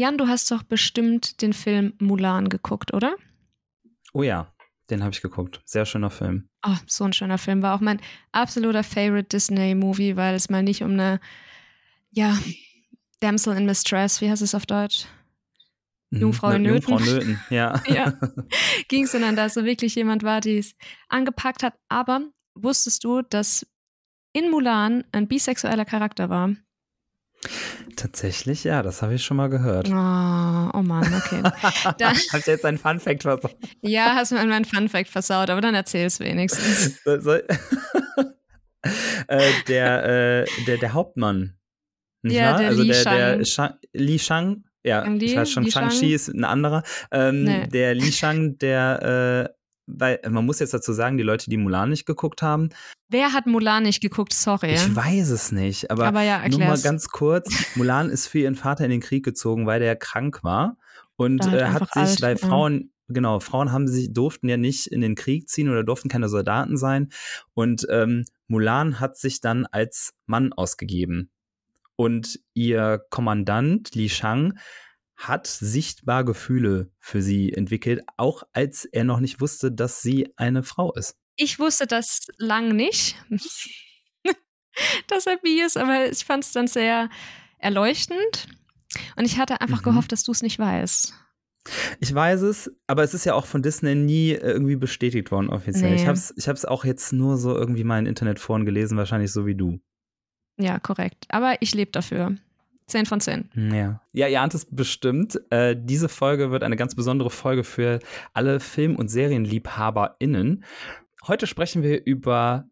Jan, du hast doch bestimmt den Film Mulan geguckt, oder? Oh ja, den habe ich geguckt. Sehr schöner Film. Oh, so ein schöner Film. War auch mein absoluter Favorite Disney-Movie, weil es mal nicht um eine, ja, Damsel in Mistress, wie heißt es auf Deutsch? Mhm, Jungfrau in Nöten. Jungfrau Nöten, ja. ja. Ging es, sondern dass so wirklich jemand war, die es angepackt hat. Aber wusstest du, dass in Mulan ein bisexueller Charakter war? Tatsächlich, ja, das habe ich schon mal gehört. Oh, oh Mann, okay. Habe ich jetzt einen Fun-Fact versaut? Ja, hast mir meinen Fun-Fact versaut, aber dann erzähl es wenigstens. äh, der, äh, der, der Hauptmann. Nicht ja, wahr? der also Li der, Shang. der Shang, Li Shang, ja, Li, ich weiß schon, Shang-Chi ist ein anderer. Ähm, Nee. Der Li Shang, der, äh, weil man muss jetzt dazu sagen, die Leute, die Mulan nicht geguckt haben, Wer hat Mulan nicht geguckt? Sorry. ich weiß es nicht, aber, aber ja, nur mal ganz kurz, Mulan ist für ihren Vater in den Krieg gezogen, weil der krank war und halt äh, hat sich, alt, weil. Frauen, genau, Frauen haben sich, durften ja nicht in den Krieg ziehen oder durften keine Soldaten sein und ähm, Mulan hat sich dann als Mann ausgegeben und ihr Kommandant Li Shang hat sichtbar Gefühle für sie entwickelt, auch als er noch nicht wusste, dass sie eine Frau ist. Ich wusste das lang nicht, dass er bi ist, aber ich fand es dann sehr erleuchtend. Und ich hatte einfach Mhm. gehofft, dass du es nicht weißt. Ich weiß es, aber es ist ja auch von Disney nie äh, irgendwie bestätigt worden offiziell. Nee. Ich habe es ich hab's auch jetzt nur so irgendwie mal in Internetforen gelesen, wahrscheinlich so wie du. Ja, korrekt. Aber ich lebe dafür. 10 von 10. Ja. Ja, ihr ahnt es bestimmt. Äh, diese Folge wird eine ganz besondere Folge für alle Film- und SerienliebhaberInnen. Heute sprechen wir über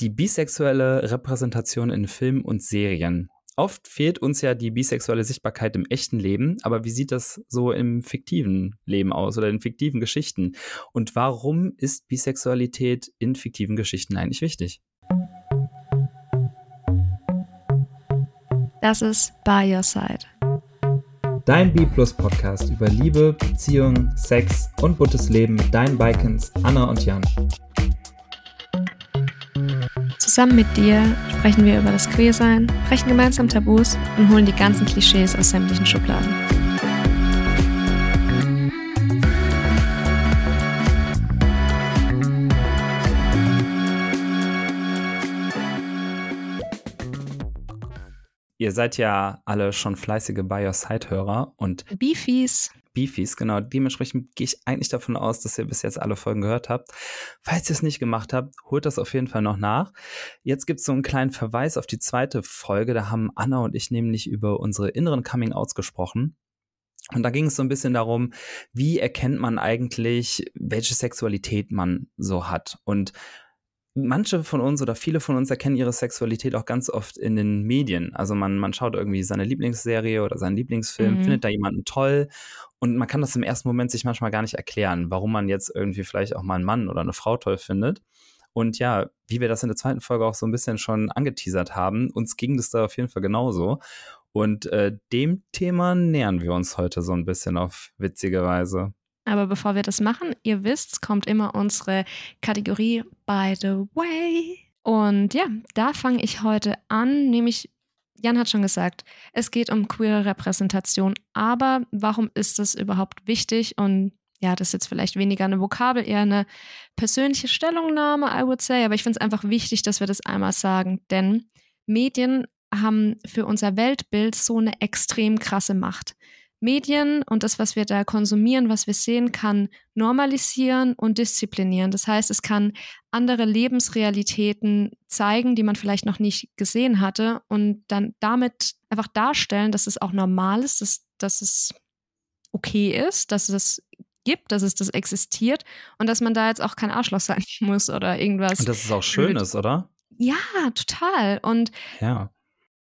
die bisexuelle Repräsentation in Filmen und Serien. Oft fehlt uns ja die bisexuelle Sichtbarkeit im echten Leben, aber wie sieht das so im fiktiven Leben aus oder in fiktiven Geschichten? Und warum ist Bisexualität in fiktiven Geschichten eigentlich wichtig? Das ist By Your Side. Dein B-Plus Podcast über Liebe, Beziehung, Sex und buntes Leben mit deinen Bikens Anna und Jan. Zusammen mit dir sprechen wir über das Queersein, brechen gemeinsam Tabus und holen die ganzen Klischees aus sämtlichen Schubladen. Ihr seid ja alle schon fleißige By Your Side-Hörer und Beefies. Beefies, genau. Dementsprechend gehe ich eigentlich davon aus, dass ihr bis jetzt alle Folgen gehört habt. Falls ihr es nicht gemacht habt, holt das auf jeden Fall noch nach. Jetzt gibt es so einen kleinen Verweis auf die zweite Folge. Da haben Anna und ich nämlich über unsere inneren Coming-Outs gesprochen. Und da ging es so ein bisschen darum, wie erkennt man eigentlich, welche Sexualität man so hat. Und manche von uns oder viele von uns erkennen ihre Sexualität auch ganz oft in den Medien. Also man, man schaut irgendwie seine Lieblingsserie oder seinen Lieblingsfilm, Mhm. findet da jemanden toll und man kann das im ersten Moment sich manchmal gar nicht erklären, warum man jetzt irgendwie vielleicht auch mal einen Mann oder eine Frau toll findet. Und ja, wie wir das in der zweiten Folge auch so ein bisschen schon angeteasert haben, uns ging das da auf jeden Fall genauso. Und äh, dem Thema nähern wir uns heute so ein bisschen auf witzige Weise. Aber bevor wir das machen, ihr wisst, kommt immer unsere Kategorie By the Way. Und ja, da fange ich heute an, nämlich Jan hat schon gesagt, es geht um queere Repräsentation, aber warum ist das überhaupt wichtig? Und ja, das ist jetzt vielleicht weniger eine Vokabel, eher eine persönliche Stellungnahme, I would say, aber ich finde es einfach wichtig, dass wir das einmal sagen, denn Medien haben für unser Weltbild so eine extrem krasse Macht. Medien und das, was wir da konsumieren, was wir sehen, kann normalisieren und disziplinieren. Das heißt, es kann andere Lebensrealitäten zeigen, die man vielleicht noch nicht gesehen hatte und dann damit einfach darstellen, dass es auch normal ist, dass, dass es okay ist, dass es gibt, dass es das existiert und dass man da jetzt auch kein Arschloch sein muss oder irgendwas. Und das ist auch schön blöd. ist, oder? Ja, total. Und Ja.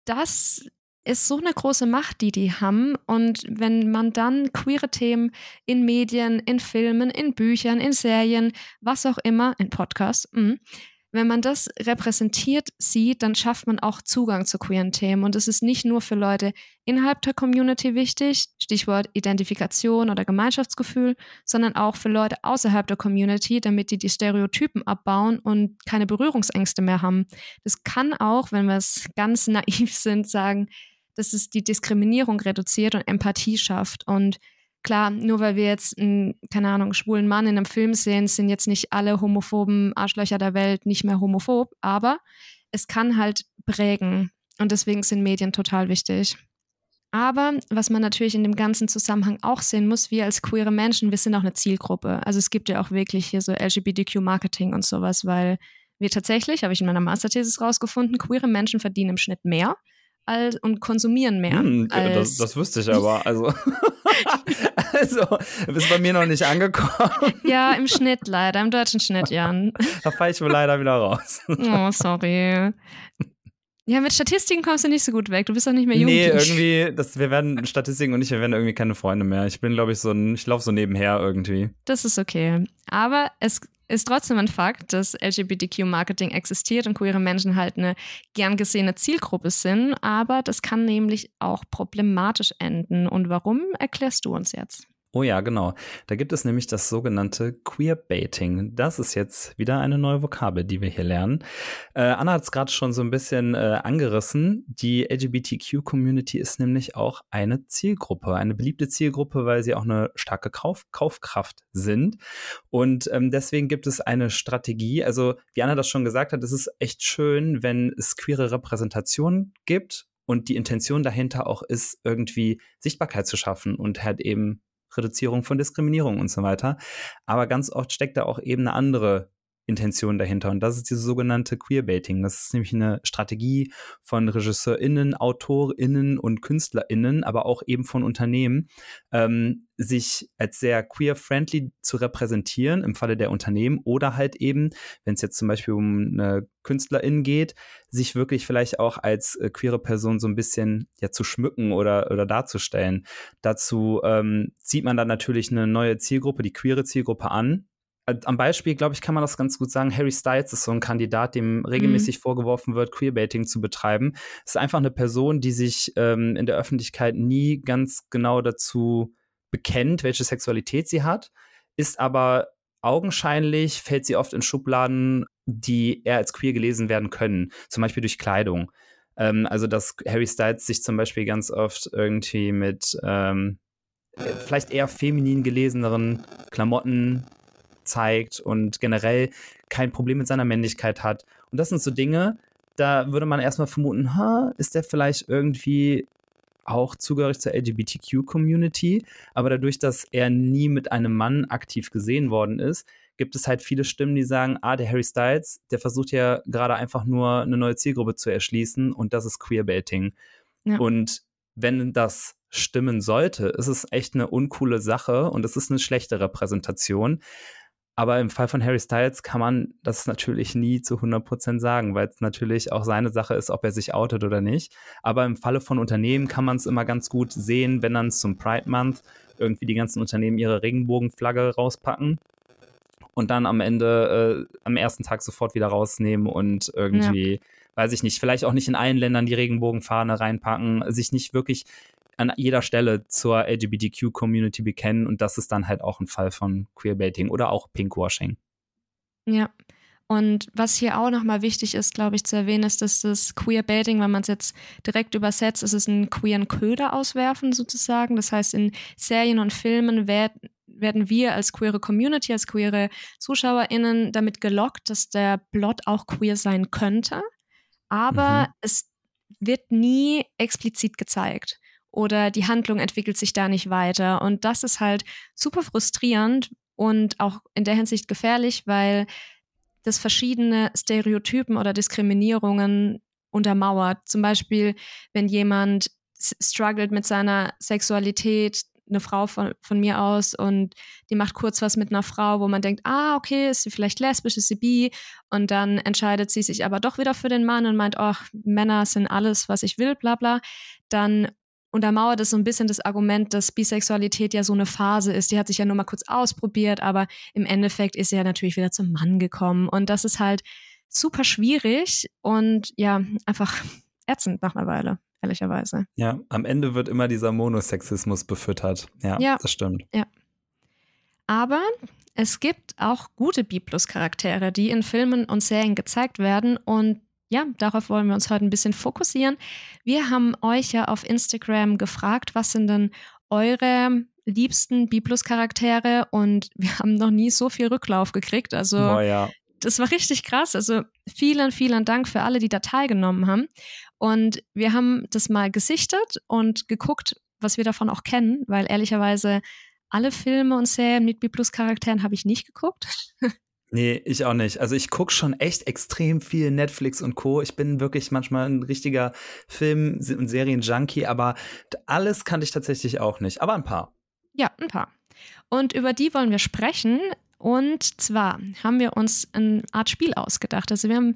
das ist so eine große Macht, die die haben. Und wenn man dann queere Themen in Medien, in Filmen, in Büchern, in Serien, was auch immer, in Podcasts, mh, wenn man das repräsentiert sieht, dann schafft man auch Zugang zu queeren Themen. Und es ist nicht nur für Leute innerhalb der Community wichtig, Stichwort Identifikation oder Gemeinschaftsgefühl, sondern auch für Leute außerhalb der Community, damit die die Stereotypen abbauen und keine Berührungsängste mehr haben. Das kann auch, wenn wir es ganz naiv sind, sagen, dass es die Diskriminierung reduziert und Empathie schafft. Und klar, nur weil wir jetzt einen, keine Ahnung, schwulen Mann in einem Film sehen, sind jetzt nicht alle homophoben Arschlöcher der Welt nicht mehr homophob, aber es kann halt prägen. Und deswegen sind Medien total wichtig. Aber was man natürlich in dem ganzen Zusammenhang auch sehen muss, wir als queere Menschen, wir sind auch eine Zielgruppe. Also es gibt ja auch wirklich hier so LGBTQ-Marketing und sowas, weil wir tatsächlich, habe ich in meiner Masterthesis rausgefunden, queere Menschen verdienen im Schnitt mehr als, und konsumieren mehr. Hm, das, das wüsste ich aber. Also, also ist bei mir noch nicht angekommen. Ja, im Schnitt leider, im deutschen Schnitt, Jan. Da falle ich wohl leider wieder raus. Oh, sorry. Ja, mit Statistiken kommst du nicht so gut weg. Du bist doch nicht mehr jung. Nee, irgendwie, das, wir werden Statistiken und ich, wir werden irgendwie keine Freunde mehr. Ich bin, glaube ich, so ein, ich laufe so nebenher irgendwie. Das ist okay. Aber es ist trotzdem ein Fakt, dass LGBTQ-Marketing existiert und queere Menschen halt eine gern gesehene Zielgruppe sind. Aber das kann nämlich auch problematisch enden. Und warum, erklärst du uns jetzt? Oh ja, genau. Da gibt es nämlich das sogenannte Queerbaiting. Das ist jetzt wieder eine neue Vokabel, die wir hier lernen. Äh, Anna hat es gerade schon so ein bisschen äh, angerissen. Die LGBTQ-Community ist nämlich auch eine Zielgruppe, eine beliebte Zielgruppe, weil sie auch eine starke Kauf Kaufkraft sind. Und ähm, deswegen gibt es eine Strategie. Also, wie Anna das schon gesagt hat, es ist echt schön, wenn es queere Repräsentation gibt und die Intention dahinter auch ist, irgendwie Sichtbarkeit zu schaffen und halt eben Reduzierung von Diskriminierung und so weiter. Aber ganz oft steckt da auch eben eine andere Intention dahinter. Und das ist diese sogenannte Queerbaiting. Das ist nämlich eine Strategie von RegisseurInnen, AutorInnen und KünstlerInnen, aber auch eben von Unternehmen, ähm, sich als sehr queer-friendly zu repräsentieren im Falle der Unternehmen oder halt eben, wenn es jetzt zum Beispiel um eine KünstlerIn geht, sich wirklich vielleicht auch als äh, queere Person so ein bisschen ja zu schmücken oder, oder darzustellen. Dazu ähm, zieht man dann natürlich eine neue Zielgruppe, die queere Zielgruppe an, am Beispiel, glaube ich, kann man das ganz gut sagen. Harry Styles ist so ein Kandidat, dem regelmäßig mhm. vorgeworfen wird, Queerbaiting zu betreiben. ist einfach eine Person, die sich ähm, in der Öffentlichkeit nie ganz genau dazu bekennt, welche Sexualität sie hat, ist aber augenscheinlich, fällt sie oft in Schubladen, die eher als queer gelesen werden können, zum Beispiel durch Kleidung. Ähm, also, dass Harry Styles sich zum Beispiel ganz oft irgendwie mit ähm, vielleicht eher feminin geleseneren Klamotten zeigt und generell kein Problem mit seiner Männlichkeit hat. Und das sind so Dinge, da würde man erstmal vermuten, ha, ist der vielleicht irgendwie auch zugehörig zur LGBTQ-Community, aber dadurch, dass er nie mit einem Mann aktiv gesehen worden ist, gibt es halt viele Stimmen, die sagen, ah, der Harry Styles, der versucht ja gerade einfach nur eine neue Zielgruppe zu erschließen und das ist Queerbaiting. Ja. Und wenn das stimmen sollte, ist es echt eine uncoole Sache und es ist eine schlechte Repräsentation. Aber im Fall von Harry Styles kann man das natürlich nie zu 100% sagen, weil es natürlich auch seine Sache ist, ob er sich outet oder nicht. Aber im Falle von Unternehmen kann man es immer ganz gut sehen, wenn dann zum Pride Month irgendwie die ganzen Unternehmen ihre Regenbogenflagge rauspacken und dann am Ende, äh, am ersten Tag sofort wieder rausnehmen und irgendwie, ja. weiß ich nicht, vielleicht auch nicht in allen Ländern die Regenbogenfahne reinpacken, sich nicht wirklich an jeder Stelle zur LGBTQ-Community bekennen und das ist dann halt auch ein Fall von Queerbaiting oder auch Pinkwashing. Ja. Und was hier auch nochmal wichtig ist, glaube ich, zu erwähnen, ist, dass das Queerbaiting, wenn man es jetzt direkt übersetzt, ist es einen queeren Köder auswerfen sozusagen. Das heißt, in Serien und Filmen werden werden wir als queere Community, als queere ZuschauerInnen damit gelockt, dass der Plot auch queer sein könnte. Aber mhm. es wird nie explizit gezeigt oder die Handlung entwickelt sich da nicht weiter. Und das ist halt super frustrierend und auch in der Hinsicht gefährlich, weil das verschiedene Stereotypen oder Diskriminierungen untermauert. Zum Beispiel, wenn jemand struggelt mit seiner Sexualität, eine Frau von, von mir aus und die macht kurz was mit einer Frau, wo man denkt, ah, okay, ist sie vielleicht lesbisch, ist sie bi und dann entscheidet sie sich aber doch wieder für den Mann und meint, ach, Männer sind alles, was ich will, bla bla, dann untermauert es so ein bisschen das Argument, dass Bisexualität ja so eine Phase ist. Die hat sich ja nur mal kurz ausprobiert, aber im Endeffekt ist sie ja natürlich wieder zum Mann gekommen. Und das ist halt super schwierig und ja, einfach ätzend nach einer Weile, ehrlicherweise. Ja, am Ende wird immer dieser Monosexismus befüttert. Ja, ja das stimmt. Ja. Aber es gibt auch gute B-Plus-Charaktere, die in Filmen und Serien gezeigt werden und ja, darauf wollen wir uns heute ein bisschen fokussieren. Wir haben euch ja auf Instagram gefragt, was sind denn eure liebsten B-Plus-Charaktere und wir haben noch nie so viel Rücklauf gekriegt. Also Oh ja. das war richtig krass. Also vielen, vielen Dank für alle, die da teilgenommen haben. Und wir haben das mal gesichtet und geguckt, was wir davon auch kennen, weil ehrlicherweise alle Filme und Serien mit B-Plus-Charakteren habe ich nicht geguckt. Nee, ich auch nicht. Also ich gucke schon echt extrem viel Netflix und Co. Ich bin wirklich manchmal ein richtiger Film- und Serien-Junkie, aber alles kannte ich tatsächlich auch nicht. Aber ein paar. Ja, ein paar. Und über die wollen wir sprechen. Und zwar haben wir uns eine Art Spiel ausgedacht. Also wir haben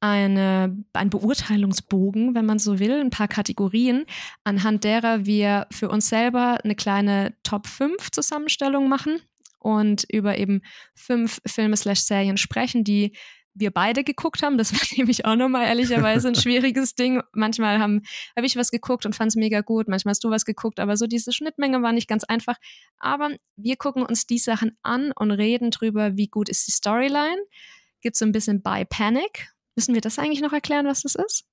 eine, einen Beurteilungsbogen, wenn man so will, ein paar Kategorien, anhand derer wir für uns selber eine kleine Top 5 Zusammenstellung machen und über eben fünf Filme slash Serien sprechen, die wir beide geguckt haben. Das war nämlich auch nochmal ehrlicherweise ein schwieriges Ding. Manchmal habe hab ich was geguckt und fand es mega gut, manchmal hast du was geguckt, aber so diese Schnittmenge war nicht ganz einfach. Aber wir gucken uns die Sachen an und reden drüber, wie gut ist die Storyline. Gibt so ein bisschen By Panic. Müssen wir das eigentlich noch erklären, was das ist?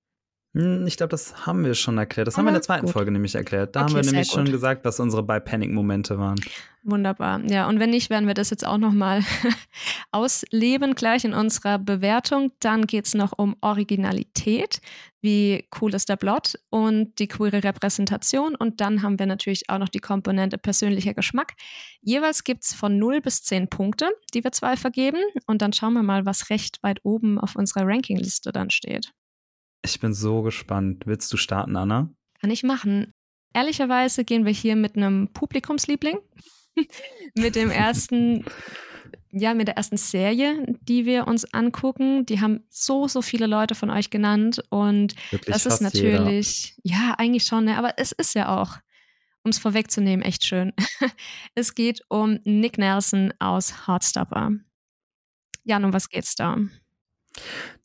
Hm, Ich glaube, das haben wir schon erklärt. Das haben wir in der zweiten gut. Folge nämlich erklärt. Da haben Okay, wir sehr nämlich schon gesagt, was unsere bei Panic-Momente waren. Wunderbar. Ja, und wenn nicht, werden wir das jetzt auch nochmal ausleben, gleich in unserer Bewertung. Dann geht es noch um Originalität. Wie cool ist der Plot und die queere Repräsentation. Und dann haben wir natürlich auch noch die Komponente persönlicher Geschmack. Jeweils gibt es von 0 bis 10 Punkte, die wir zwei vergeben. Und dann schauen wir mal, was recht weit oben auf unserer Rankingliste dann steht. Ich bin so gespannt. Willst du starten, Anna? Kann ich machen. Ehrlicherweise gehen wir hier mit einem Publikumsliebling. mit dem ersten, ja, mit der ersten Serie, die wir uns angucken. Die haben so, so viele Leute von euch genannt. Und Wirklich das ist fast jeder. natürlich, ja, eigentlich schon, ne? aber es ist ja auch, um es vorwegzunehmen, echt schön. es geht um Nick Nelson aus Heartstopper. Jan, um was geht's da?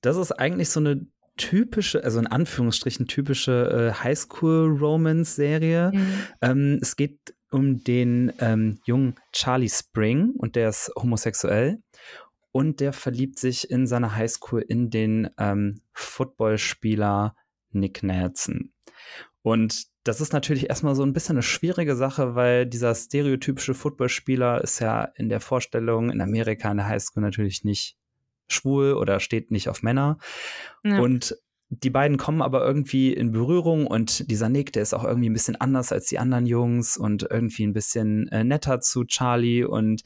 Das ist eigentlich so eine typische, also in Anführungsstrichen typische äh, Highschool-Romance-Serie. Mhm. Ähm, es geht um den ähm, jungen Charlie Spring und der ist homosexuell und der verliebt sich in seiner Highschool in den ähm, Footballspieler Nick Nelson. Und das ist natürlich erstmal so ein bisschen eine schwierige Sache, weil dieser stereotypische Footballspieler ist ja in der Vorstellung in Amerika in der Highschool natürlich nicht schwul oder steht nicht auf Männer. Ja. Und die beiden kommen aber irgendwie in Berührung und dieser Nick, der ist auch irgendwie ein bisschen anders als die anderen Jungs und irgendwie ein bisschen äh, netter zu Charlie und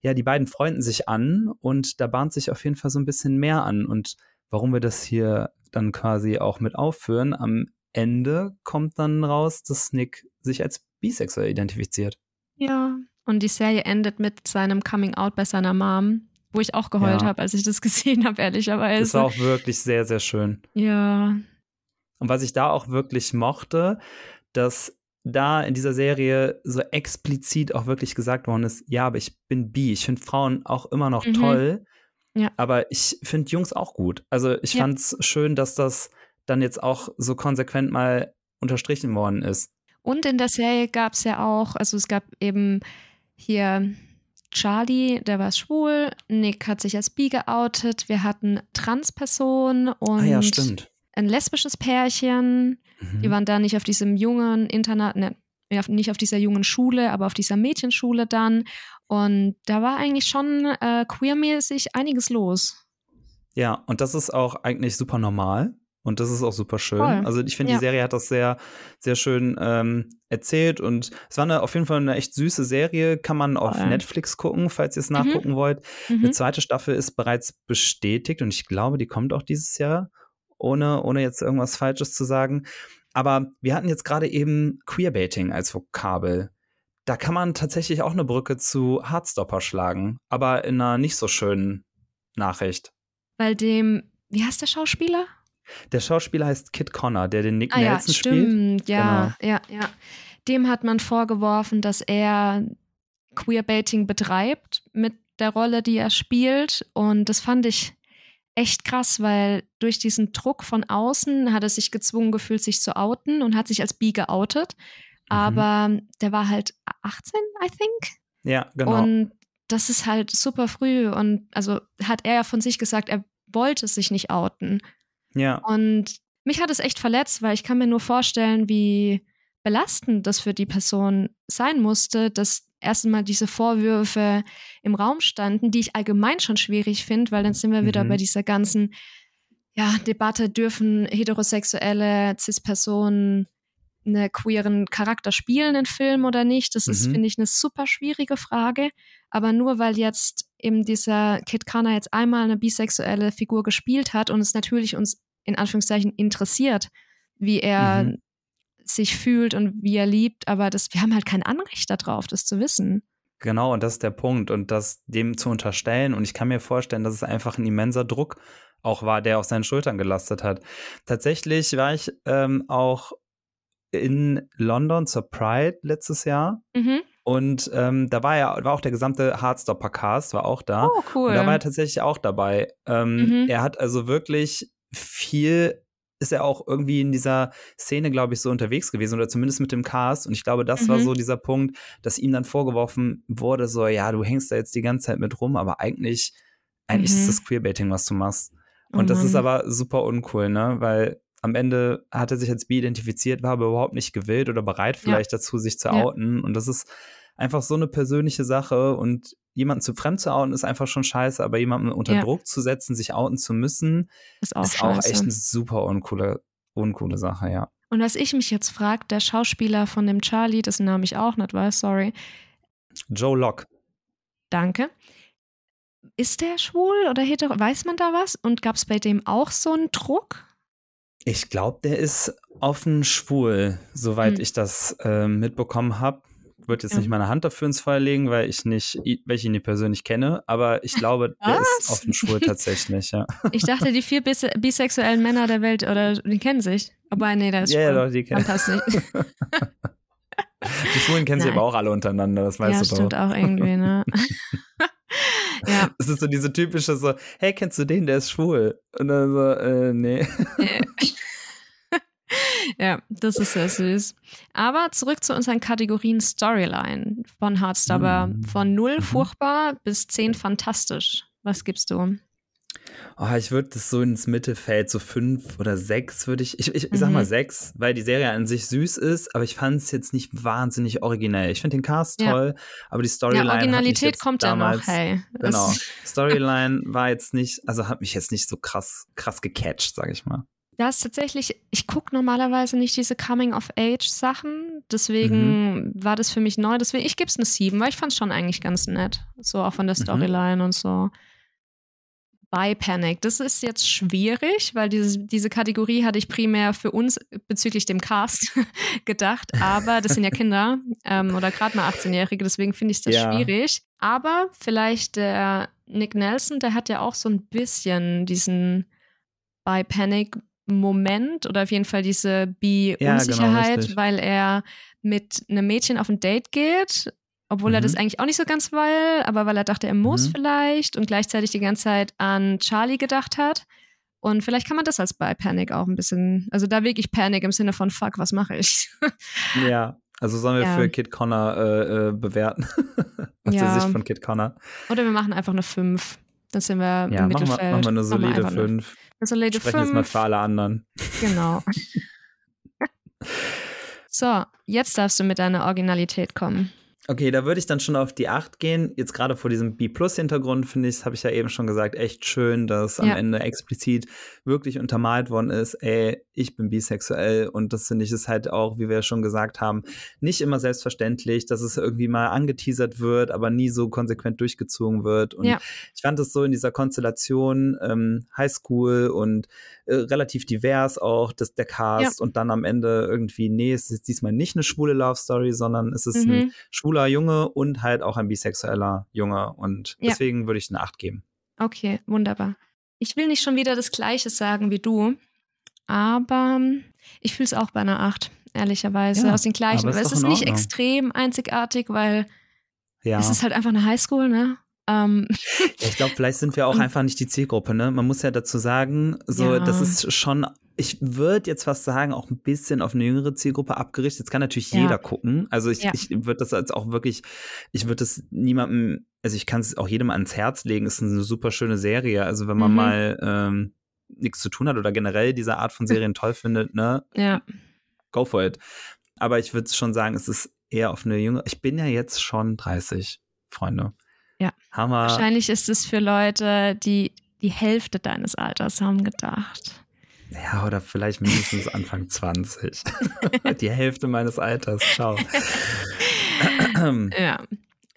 ja, die beiden freunden sich an und da bahnt sich auf jeden Fall so ein bisschen mehr an und warum wir das hier dann quasi auch mit aufführen, am Ende kommt dann raus, dass Nick sich als bisexuell identifiziert. Ja, und die Serie endet mit seinem Coming Out bei seiner Mom, wo ich auch geheult Ja. habe, als ich das gesehen habe, Das ehrlicherweise. war auch wirklich sehr, sehr schön. ja, Und was ich da auch wirklich mochte, dass da in dieser Serie so explizit auch wirklich gesagt worden ist, ja, aber ich bin bi. Ich finde Frauen auch immer noch Mhm. toll. Ja. Aber ich finde Jungs auch gut. Also ich Ja. fand es schön, dass das dann jetzt auch so konsequent mal unterstrichen worden ist. Und in der Serie gab es ja auch, also es gab eben hier Charlie, der war schwul, Nick hat sich als bi geoutet, wir hatten Transpersonen und ah ja, ein lesbisches Pärchen. Die Mhm. waren da nicht auf diesem jungen Internat, ne, nicht auf dieser jungen Schule, aber auf dieser Mädchenschule dann. Und da war eigentlich schon äh, queermäßig einiges los. Ja, und das ist auch eigentlich super normal. Und das ist auch super schön. Voll. Also ich finde, Ja. die Serie hat das sehr, sehr schön ähm, erzählt. Und es war eine, auf jeden Fall eine echt süße Serie. Kann man auf Voll. Netflix gucken, falls ihr es nachgucken wollt. Mhm. Eine zweite Staffel ist bereits bestätigt und ich glaube, die kommt auch dieses Jahr, ohne, ohne jetzt irgendwas Falsches zu sagen. Aber wir hatten jetzt gerade eben Queerbaiting als Vokabel. Da kann man tatsächlich auch eine Brücke zu Heartstopper schlagen, aber in einer nicht so schönen Nachricht. Weil dem, wie heißt der Schauspieler? Der Schauspieler heißt Kit Connor, der den Nick Ah ja, Nelson spielt. stimmt, ja, Genau. ja, ja. Dem hat man vorgeworfen, dass er Queerbaiting betreibt mit der Rolle, die er spielt. Und das fand ich echt krass, weil durch diesen Druck von außen hat er sich gezwungen gefühlt, sich zu outen und hat sich als bi geoutet. Mhm. Aber der war halt 18, I think. Ja, genau. Und das ist halt super früh. Und also hat er ja von sich gesagt, er wollte sich nicht outen. Ja. Und mich hat es echt verletzt, weil ich kann mir nur vorstellen, wie belastend das für die Person sein musste, dass erst einmal diese Vorwürfe im Raum standen, die ich allgemein schon schwierig finde, weil dann sind wir wieder Mhm. bei dieser ganzen ja, Debatte, dürfen heterosexuelle Cis-Personen einen queeren Charakter spielen in Filmen oder nicht? Das ist, Mhm. finde ich, eine super schwierige Frage. Aber nur weil jetzt eben dieser Kit Kana jetzt einmal eine bisexuelle Figur gespielt hat und es natürlich uns in Anführungszeichen interessiert, wie er Mhm. sich fühlt und wie er liebt, aber das, wir haben halt kein Anrecht darauf, das zu wissen. Genau, und das ist der Punkt. Und das dem zu unterstellen, und ich kann mir vorstellen, dass es einfach ein immenser Druck auch war, der auf seinen Schultern gelastet hat. Tatsächlich war ich ähm, auch in London zur Pride letztes Jahr. Mhm. Und ähm, da war ja war auch der gesamte Hardstopper-Cast, war auch da. Oh, cool. Und da war er tatsächlich auch dabei. Ähm, Mhm. Er hat also wirklich viel, ist er auch irgendwie in dieser Szene, glaube ich, so unterwegs gewesen oder zumindest mit dem Cast. Und ich glaube, das war Mhm. so dieser Punkt, dass ihm dann vorgeworfen wurde, so, ja, du hängst da jetzt die ganze Zeit mit rum, aber eigentlich, eigentlich Mhm. ist das Queerbaiting, was du machst. Oh Und das ist aber super uncool, ne? Weil am Ende hat er sich als bi identifiziert, war aber überhaupt nicht gewillt oder bereit vielleicht dazu, sich zu Ja. outen. Und das ist einfach so eine persönliche Sache. Und jemanden zu fremd zu outen, ist einfach schon scheiße, aber jemanden unter Ja. Druck zu setzen, sich outen zu müssen, ist auch ist auch echt eine super uncoole, uncoole Sache, ja. Und was ich mich jetzt frage, der Schauspieler von dem Charlie, dessen Namen ich auch nicht weiß, sorry, Joe Locke. danke. Ist der schwul oder hetero? Weiß man da was? Und gab es bei dem auch so einen Druck? Ich glaube, der ist offen schwul, soweit Hm. ich das äh, mitbekommen habe. Würde jetzt Ja. nicht meine Hand dafür ins Feuer legen, weil ich nicht, weil ich ihn nicht persönlich kenne, aber ich glaube, der ist offen schwul tatsächlich, ja. Ich dachte, die vier bis bisexuellen Männer der Welt, oder die kennen sich. Aber nee, der ist Ja, ja, schwul. doch, die kennen. nicht. Die Schwulen kennen sich aber auch alle untereinander, das weißt ja, du stimmt doch. auch irgendwie, ne? ja, Es ist so diese typische so, hey, kennst du den, der ist schwul? Und dann so, äh, nee. äh, ja, das ist sehr süß. Aber zurück zu unseren Kategorien Storyline von Heartstopper. Mhm. Von null Mhm. furchtbar bis zehn fantastisch. Was gibst du? Oh, ich würde das so ins Mittelfeld, so fünf oder sechs würde ich, ich, ich, ich sag Mhm. mal sechs, weil die Serie an sich süß ist, aber ich fand es jetzt nicht wahnsinnig originell. Ich finde den Cast Ja. toll, aber die Storyline ja, Originalität jetzt kommt damals, ja noch, hey. Genau. Storyline war jetzt nicht, also hat mich jetzt nicht so krass, krass gecatcht, sag ich mal. Das ist tatsächlich, ich gucke normalerweise nicht diese Coming-of-Age-Sachen. Deswegen Mhm. war das für mich neu. Deswegen, ich gebe es eine 7, weil ich fand es schon eigentlich ganz nett. So auch von der Mhm. Storyline und so. By Panic. Das ist jetzt schwierig, weil diese, diese Kategorie hatte ich primär für uns bezüglich dem Cast gedacht. Aber das sind ja Kinder ähm, oder gerade mal 18-Jährige, deswegen finde ich das Ja. schwierig. Aber vielleicht der Nick Nelson, der hat ja auch so ein bisschen diesen By Panic Moment oder auf jeden Fall diese Ja, genau, Bi-Unsicherheit, weil er mit einem Mädchen auf ein Date geht, obwohl er Mhm. das eigentlich auch nicht so ganz will, aber weil er dachte, er muss Mhm. vielleicht und gleichzeitig die ganze Zeit an Charlie gedacht hat. Und vielleicht kann man das als By Panic auch ein bisschen, also da wirklich Panic im Sinne von Fuck, was mache ich? Ja. Also sollen wir Ja. für Kid Connor äh, äh, bewerten? Aus Ja. der Sicht von Kid Connor. Oder wir machen einfach eine 5. Dann sind wir Ja, im machen wir, Mittelfeld. machen wir eine solide einfach eine- 5. Eine solide Sprechen jetzt mal 5. für alle anderen. Genau. so, jetzt darfst du mit deiner Originalität kommen. Okay, da würde ich dann schon auf die 8 gehen. Jetzt gerade vor diesem B-Plus-Hintergrund finde ich, das habe ich ja eben schon gesagt, echt schön, dass am Ja. Ende explizit wirklich untermalt worden ist, ey, ich bin bisexuell und das finde ich ist halt auch, wie wir ja schon gesagt haben, nicht immer selbstverständlich, dass es irgendwie mal angeteasert wird, aber nie so konsequent durchgezogen wird. Und Ja. ich fand es so in dieser Konstellation ähm, Highschool und äh, relativ divers auch, das, der Cast und dann am Ende irgendwie, nee, es ist diesmal nicht eine schwule Love Story, sondern es ist ein Mhm. schwuler Junge und halt auch ein bisexueller Junge. Und Ja. deswegen würde ich eine 8 geben. Okay, wunderbar. Ich will nicht schon wieder das Gleiche sagen wie du, aber ich fühle es auch bei einer 8, ehrlicherweise. Ja, aus den gleichen. aber Aber es ist nicht extrem einzigartig, weil Ja. es ist halt einfach eine Highschool, ne? Ähm, ich glaube, vielleicht sind wir auch einfach nicht die Zielgruppe, ne? Man muss ja dazu sagen, so, Ja. das ist schon, ich würde jetzt fast sagen, auch ein bisschen auf eine jüngere Zielgruppe abgerichtet. Jetzt kann natürlich Ja. jeder gucken. Also ich, Ja. ich würde das als auch wirklich, ich würde das niemandem, also ich kann es auch jedem ans Herz legen, ist eine super schöne Serie. Also wenn man Mhm. mal, ähm, nichts zu tun hat oder generell diese Art von Serien toll findet, ne? Ja. Go for it. Aber ich würde schon sagen, es ist eher auf eine junge. Ich bin ja jetzt schon 30, Freunde. Ja. Hammer. Wahrscheinlich ist es für Leute, die die Hälfte deines Alters haben gedacht. Ja, oder vielleicht mindestens Anfang 20. die Hälfte meines Alters. Ciao. ja.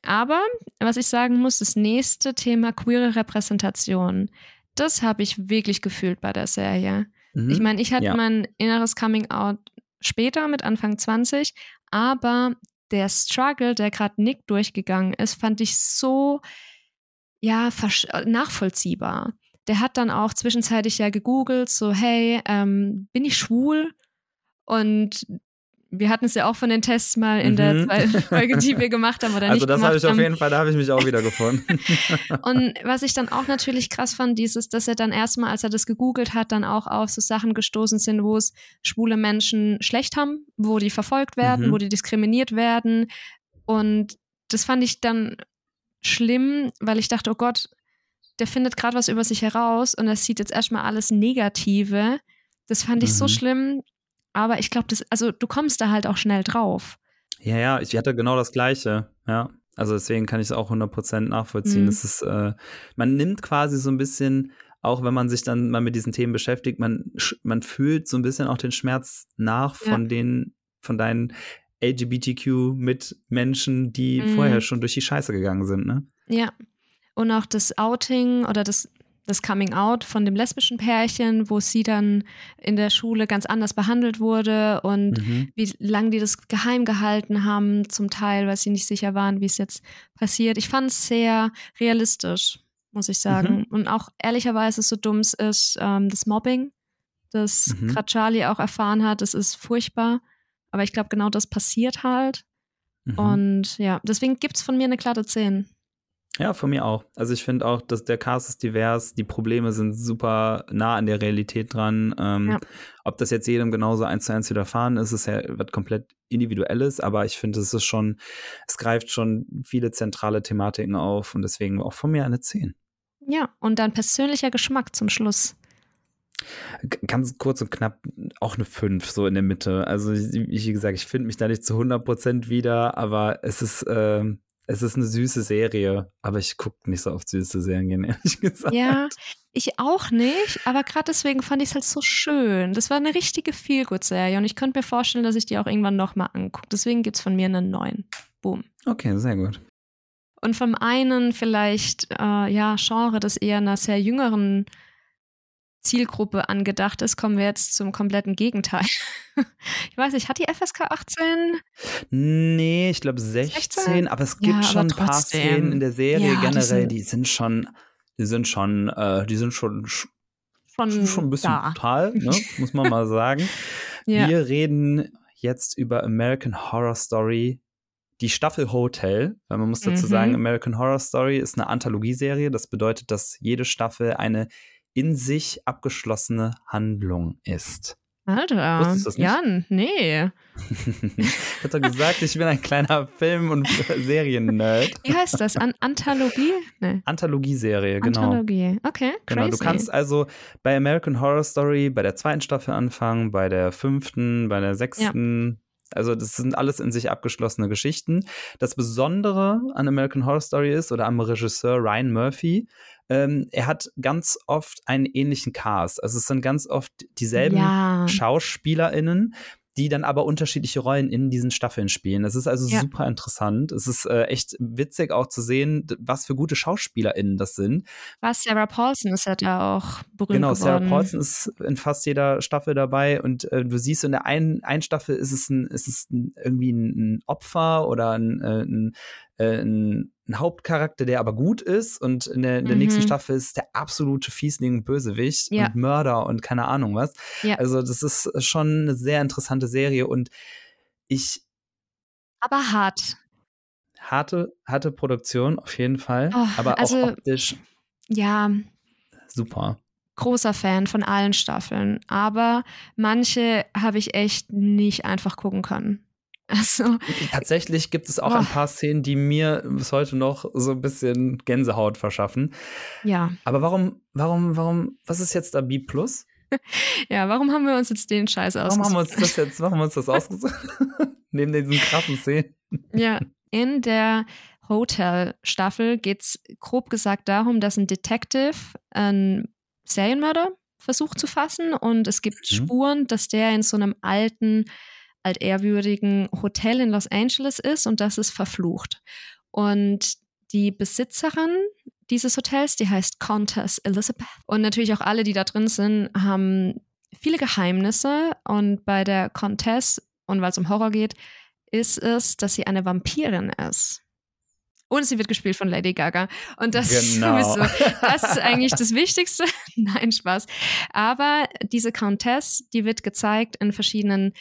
Aber was ich sagen muss, das nächste Thema queere Repräsentation, das habe ich wirklich gefühlt bei der Serie. Mhm. Ich meine, ich hatte ja. mein inneres Coming Out später mit Anfang 20, aber der Struggle, der gerade Nick durchgegangen ist, fand ich so ja nachvollziehbar. Der hat dann auch zwischenzeitlich ja gegoogelt, so hey, ähm, bin ich schwul? Und wir hatten es ja auch von den Tests mal in mhm. der zweiten Folge, die wir gemacht haben oder also nicht. Also das habe ich auf jeden Fall, da habe ich mich auch wieder gefunden. und was ich dann auch natürlich krass fand, dieses, dass er dann erstmal, als er das gegoogelt hat, dann auch auf so Sachen gestoßen sind, wo es schwule Menschen schlecht haben, wo die verfolgt werden, mhm. wo die diskriminiert werden. Und das fand ich dann schlimm, weil ich dachte, oh Gott, der findet gerade was über sich heraus und er sieht jetzt erstmal alles Negative. Das fand ich mhm. so schlimm, aber ich glaube, das, also du kommst da halt auch schnell drauf. Ja, ja, ich hatte genau das Gleiche, ja. Also deswegen kann ich es auch 100% nachvollziehen. Mhm. Es ist, äh, man nimmt quasi so ein bisschen, auch wenn man sich dann mal mit diesen Themen beschäftigt, man, man fühlt so ein bisschen auch den Schmerz nach von ja. den, von deinen LGBTQ mit Menschen, die mhm. vorher schon durch die Scheiße gegangen sind, ne? Ja. Und auch das Outing oder das das Coming Out von dem lesbischen Pärchen, wo sie dann in der Schule ganz anders behandelt wurde und mhm. wie lange die das geheim gehalten haben, zum Teil, weil sie nicht sicher waren, wie es jetzt passiert. Ich fand es sehr realistisch, muss ich sagen. Mhm. Und auch ehrlicherweise, so dumm es ist, ähm, das Mobbing, das mhm. gerade Charlie auch erfahren hat, das ist furchtbar. Aber ich glaube, genau das passiert halt. Mhm. Und ja, deswegen gibt es von mir eine glatte 10. Ja, von mir auch. Also ich finde auch, dass der Cast ist divers, die Probleme sind super nah an der Realität dran. Ähm, ja. Ob das jetzt jedem genauso eins zu eins widerfahren ist, ist ja was komplett Individuelles, aber ich finde, es ist schon, es greift schon viele zentrale Thematiken auf und deswegen auch von mir eine 10. Ja, und dein persönlicher Geschmack zum Schluss. Ganz kurz und knapp auch eine 5, so in der Mitte. Also, wie gesagt, ich finde mich da nicht zu 100% wieder, aber es ist, äh, es ist eine süße Serie, aber ich gucke nicht so oft süße Serien, ehrlich gesagt. Ja, ich auch nicht, aber gerade deswegen fand ich es halt so schön. Das war eine richtige Feelgood-Serie und ich könnte mir vorstellen, dass ich die auch irgendwann nochmal angucke. Deswegen gibt es von mir einen neuen. Boom. Okay, sehr gut. Und vom einen vielleicht, äh, ja, Genre, das eher einer sehr jüngeren Zielgruppe angedacht ist, kommen wir jetzt zum kompletten Gegenteil. ich weiß nicht, hat die FSK 18? Nee, ich glaube 16, 16, aber es gibt ja, schon ein paar Szenen in der Serie ja, generell, die sind, die sind, schon, die sind schon, äh, die sind schon, schon, schon ein bisschen da. brutal, ne? muss man mal sagen. ja. Wir reden jetzt über American Horror Story, die Staffel Hotel, weil man muss dazu mhm. sagen, American Horror Story ist eine Anthologieserie. Das bedeutet, dass jede Staffel eine in sich abgeschlossene Handlung ist. Alter, Wusstest du das nicht? Jan, nee. ich hatte gesagt, ich bin ein kleiner Film- und Serien-Nerd. Wie heißt das? An Anthologie? Nee. Anthologieserie, genau. Anthologie, okay. Crazy. Genau, du kannst also bei American Horror Story bei der zweiten Staffel anfangen, bei der fünften, bei der sechsten. Ja. Also das sind alles in sich abgeschlossene Geschichten. Das Besondere an American Horror Story ist, oder am Regisseur Ryan Murphy, ähm, er hat ganz oft einen ähnlichen Cast. Also es sind ganz oft dieselben ja. SchauspielerInnen, die dann aber unterschiedliche Rollen in diesen Staffeln spielen. Das ist also ja. super interessant. Es ist äh, echt witzig auch zu sehen, was für gute SchauspielerInnen das sind. Was, Sarah Paulson ist ja da auch berühmt Genau, geworden. Sarah Paulson ist in fast jeder Staffel dabei und äh, du siehst in der einen, einen Staffel ist es, ein, ist es ein, irgendwie ein, ein Opfer oder ein, äh, ein, äh, ein ein Hauptcharakter, der aber gut ist und in der, in der mhm. nächsten Staffel ist der absolute Fiesling und Bösewicht ja. und Mörder und keine Ahnung was. Ja. Also das ist schon eine sehr interessante Serie und ich aber hart. Harte, harte Produktion auf jeden Fall, oh, aber also, auch optisch. Ja. Super. Großer Fan von allen Staffeln, aber manche habe ich echt nicht einfach gucken können. Also, Tatsächlich gibt es auch ein Oh. paar Szenen, die mir bis heute noch so ein bisschen Gänsehaut verschaffen. ja. Aber warum, warum, warum, was ist jetzt da B plus? Ja, warum haben wir uns jetzt den Scheiß Warum haben wir ausgesucht? uns das jetzt, warum haben wir uns das ausgesucht? Neben diesen krassen Szenen. Ja, in der Hotel-Staffel geht es grob gesagt darum, dass ein Detective einen Serienmörder versucht zu fassen und es gibt Mhm. Spuren, dass der in so einem alten, altehrwürdigen Hotel in Los Angeles ist und das ist verflucht. Und die Besitzerin dieses Hotels, die heißt Countess Elizabeth. Und natürlich auch alle, die da drin sind, haben viele Geheimnisse. Und bei der Countess, und weil es um Horror geht, ist es, dass sie eine Vampirin ist. Und sie wird gespielt von Lady Gaga. Und das Genau. ist sowieso, das ist eigentlich das Wichtigste. Nein, Spaß. Aber diese Countess, die wird gezeigt in verschiedenen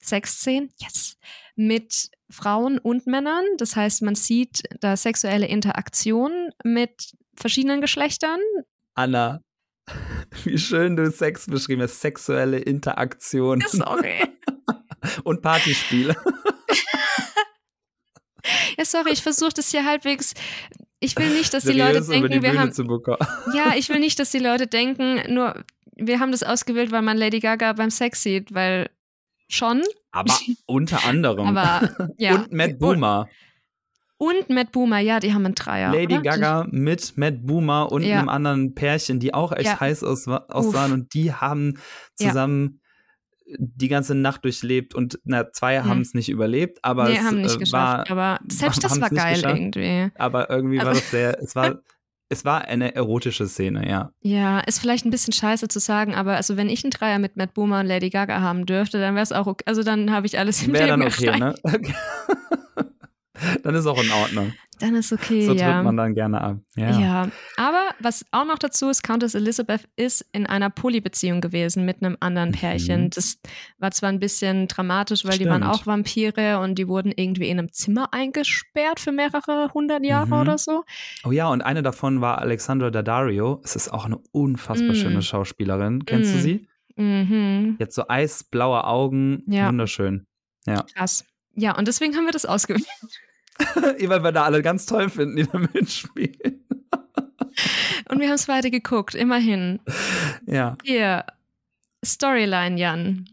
Sexszenen, yes, mit Frauen und Männern. Das heißt, man sieht da sexuelle Interaktion mit verschiedenen Geschlechtern. Anna, wie schön du Sex beschrieben hast. Sexuelle Interaktion Sorry. und Partyspiele. Ja, sorry, ich versuche das hier halbwegs. Ich will nicht, dass die Seriös Leute über die denken, wir haben. Ja, ich will nicht, dass die Leute denken, nur wir haben das ausgewählt, weil man Lady Gaga beim Sex sieht, weil schon. Aber unter anderem. Aber ja. Und Matt Boomer. Und Matt Boomer, ja, die haben einen Dreier. Lady oder? Gaga mit Matt Boomer und Ja. einem anderen Pärchen, die auch echt Ja. heiß aus, aussahen und die haben zusammen die ganze Nacht durchlebt und na, zwei Hm. haben es nicht überlebt, aber nee, es haben nicht äh, geschafft. war, aber selbst das war geil irgendwie. aber irgendwie war Also- das sehr, es war, es war eine erotische Szene, ja. Ja, ist vielleicht ein bisschen scheiße zu sagen, aber also wenn ich einen Dreier mit Matt Boomer und Lady Gaga haben dürfte, dann wäre es auch okay. Also dann habe ich alles im Wäre dann okay, erreicht. ne? Dann ist auch in Ordnung. Dann ist okay, So ja. tritt man dann gerne ab. Ja. Ja. aber was auch noch dazu ist, Countess Elizabeth ist in einer Polybeziehung gewesen mit einem anderen Pärchen. Mhm. Das war zwar ein bisschen dramatisch, weil die waren Stimmt. auch Vampire und die wurden irgendwie in einem Zimmer eingesperrt für mehrere hundert Jahre Mhm. oder so. Oh ja, und eine davon war Alexandra Daddario. Es ist auch eine unfassbar Mm. schöne Schauspielerin. Kennst du Mm. sie? Mhm. Jetzt so eisblaue Augen, Ja. wunderschön. Krass. Ja, und deswegen haben wir das ausgewählt. Weil wir da alle ganz toll finden, die da mitspielen. Und wir haben es beide geguckt, immerhin. Ja, Hier, Storyline, Jan.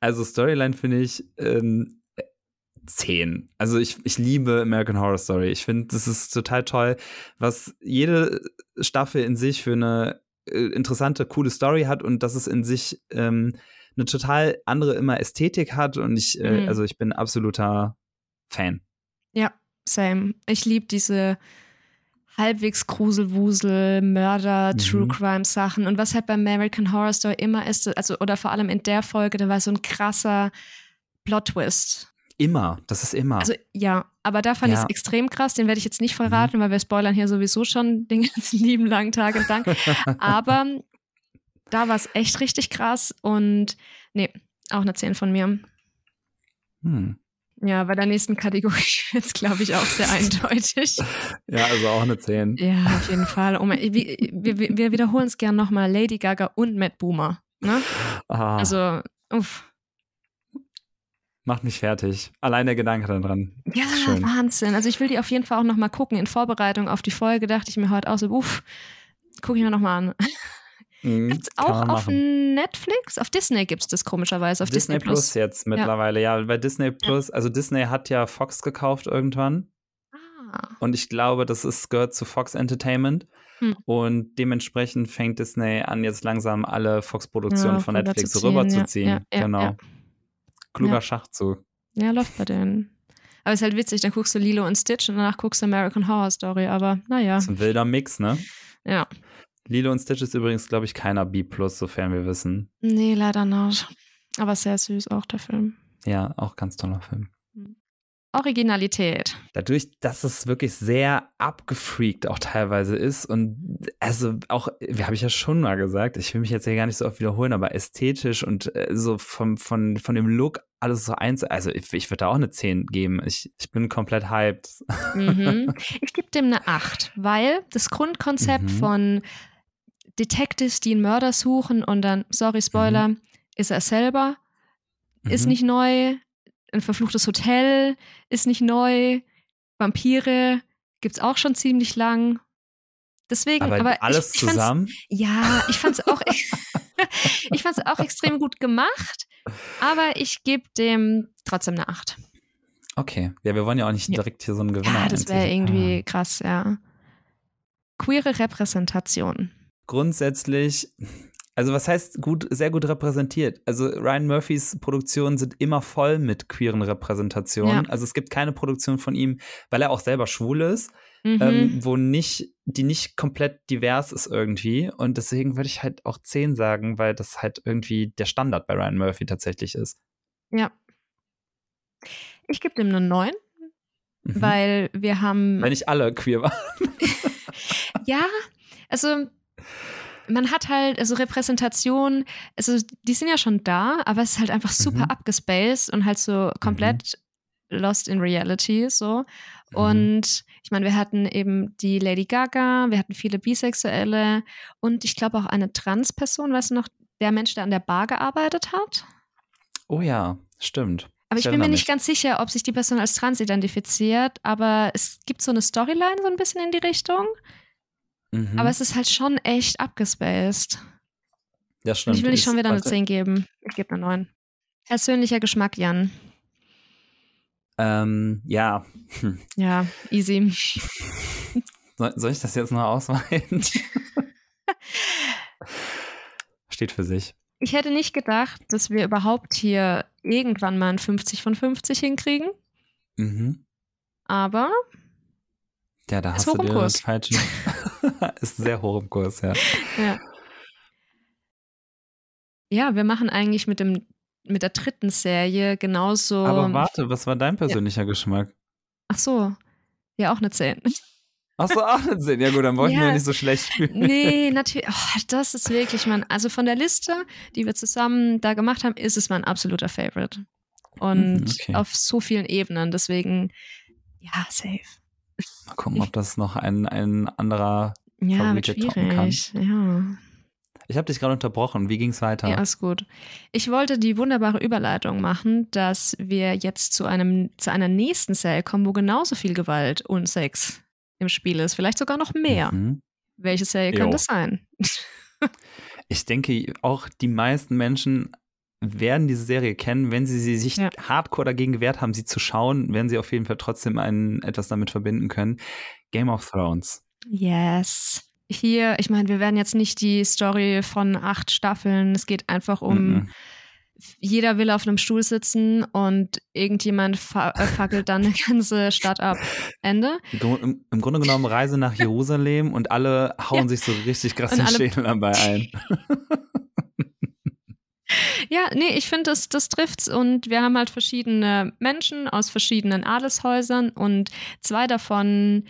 also Storyline finde ich ähm, 10. Also ich, ich liebe American Horror Story. Ich finde, das ist total toll, was jede Staffel in sich für eine äh, interessante, coole Story hat und dass es in sich ähm, eine total andere immer Ästhetik hat. Und ich, äh, Mhm. also ich bin absoluter Fan. Same. Ich liebe diese halbwegs Gruselwusel, Mörder, Mhm. True Crime Sachen. Und was halt bei American Horror Story immer ist, also oder vor allem in der Folge, da war so ein krasser Plot Twist. Immer, das ist immer. Also ja, aber da fand ich Ja. es extrem krass. Den werde ich jetzt nicht verraten, weil wir spoilern hier sowieso schon den ganzen lieben langen Tag entlang. Aber da war es echt richtig krass und nee, auch eine 10 von mir. hm. Ja, bei der nächsten Kategorie wird es, glaube ich, auch sehr eindeutig. Ja, also auch eine 10. Ja, auf jeden Fall. Oh mein, wir, wir, wir wiederholen es gern nochmal. Lady Gaga und Matt Boomer. Ne? Ah, Also, uff. macht mich fertig. Allein der Gedanke daran. Ja, Schön. Wahnsinn. Also ich will die auf jeden Fall auch nochmal gucken. In Vorbereitung auf die Folge dachte ich mir heute auch so, uff, gucke ich mir nochmal an. Mhm, Gibt's auch auf machen. Netflix? Auf Disney gibt's das komischerweise. Auf Disney, Disney, Plus jetzt mittlerweile, ja. Bei Disney Plus, also Disney hat ja Fox gekauft irgendwann. Ah, Und ich glaube, das ist, gehört zu Fox Entertainment. Hm. Und dementsprechend fängt Disney an, jetzt langsam alle Fox-Produktionen Ja, von Netflix rüberzuziehen, rüberzuziehen. ja, ja, genau. ja. Kluger Ja. Schachzug. ja, läuft bei denen. Aber ist halt witzig, dann guckst du Lilo und Stitch und danach guckst du American Horror Story. Aber naja, Das ist ein wilder Mix, ne? ja. Lilo und Stitch ist übrigens, glaube ich, keiner B+, sofern wir wissen. Nee, leider nicht. Aber sehr süß auch der Film. Ja, auch ganz toller Film. Originalität. dadurch, dass es wirklich sehr abgefreakt auch teilweise ist und also auch, wie habe ich ja schon mal gesagt, ich will mich jetzt hier gar nicht so oft wiederholen, aber ästhetisch und äh, so vom, von, von dem Look alles so eins, also ich, ich würde da auch eine 10 geben. Ich, ich bin komplett hyped. Mhm. Ich gebe dem eine 8, weil das Grundkonzept Mhm. von Detectives, die einen Mörder suchen und dann, sorry, Spoiler, ist er selber, ist Mhm. nicht neu. ein verfluchtes Hotel ist nicht neu. Vampire gibt es auch schon ziemlich lang. Deswegen, aber, aber alles ich, ich zusammen? Ja, ich fand es auch, ich fand's auch extrem gut gemacht, aber ich gebe dem trotzdem eine 8. Okay, ja, wir wollen ja auch nicht direkt hier so einen Gewinner Ja, das wäre irgendwie krass, ja. Queere Repräsentation. Grundsätzlich, also was heißt gut, sehr gut repräsentiert? Also Ryan Murphys Produktionen sind immer voll mit queeren Repräsentationen. Ja. Also es gibt keine Produktion von ihm, weil er auch selber schwul ist, Mhm. ähm, wo nicht, die nicht komplett divers ist irgendwie. Und deswegen würde ich halt auch 10 sagen, weil das halt irgendwie der Standard bei Ryan Murphy tatsächlich ist. ja. Ich gebe dem eine 9, Mhm. weil wir haben. Weil nicht alle queer waren. Ja, also man hat halt, also Repräsentation, also die sind ja schon da, aber es ist halt einfach super Mhm. abgespaced und halt so komplett lost in reality so. Mhm. Und ich meine, wir hatten eben die Lady Gaga, wir hatten viele Bisexuelle und ich glaube auch eine Transperson, weißt du noch, der Mensch, der an der Bar gearbeitet hat. Oh ja, stimmt. Aber ich bin erinnere mir nicht ganz sicher, ob sich die Person als trans identifiziert, aber es gibt so eine Storyline so ein bisschen in die Richtung. Mhm. Aber es ist halt schon echt abgespaced. ja, Und stimmt. ich will nicht schon wieder eine warte. 10 geben. Ich gebe eine 9. Persönlicher Geschmack, Jan. Ähm, ja. Hm. Ja, easy. Soll, soll ich das jetzt noch ausweiten? Steht für sich. Ich hätte nicht gedacht, dass wir überhaupt hier irgendwann mal ein 50 von 50 hinkriegen. Mhm. Aber Ja, da Ist hast du hoch im dir Kurs. das falsche. ist sehr hoch im Kurs, ja. ja. Ja, wir machen eigentlich mit dem mit der dritten Serie genauso. Aber warte, was war dein persönlicher Geschmack? Ach so. Ja, auch eine 10. Achso, auch eine 10. Ja gut, dann wollte ich Ja. mir nicht so schlecht fühlen. Nee, natürlich. Oh, das ist wirklich mein. Also von der Liste, die wir zusammen da gemacht haben, ist es mein absoluter Favorite. Und Mhm, okay. auf so vielen Ebenen. Deswegen, ja, safe. Mal gucken, ob das noch ein, ein anderer. Ja, wird Favorite toppen kann. Ja. Ich habe dich gerade unterbrochen. Wie ging es weiter? ja, ist gut. Ich wollte die wunderbare Überleitung machen, dass wir jetzt zu, einem, zu einer nächsten Serie kommen, wo genauso viel Gewalt und Sex im Spiel ist. Vielleicht sogar noch mehr. Mhm. Welche Serie Jo. kann das sein? Ich denke, auch die meisten Menschen werden diese Serie kennen. Wenn sie, sie sich Ja. hardcore dagegen gewehrt haben, sie zu schauen, werden sie auf jeden Fall trotzdem ein, etwas damit verbinden können. Game of Thrones. Yes. Hier, ich meine, wir werden jetzt nicht die Story von acht Staffeln. Es geht einfach um, Mhm. jeder will auf einem Stuhl sitzen und irgendjemand fa äh, fackelt dann eine ganze Stadt ab. Ende. Im, Im Grunde genommen Reise nach Jerusalem und alle hauen Ja. sich so richtig krass Und den Schädel dabei ein. Ja, nee, ich finde, das, das trifft's. Und wir haben halt verschiedene Menschen aus verschiedenen Adelshäusern und zwei davon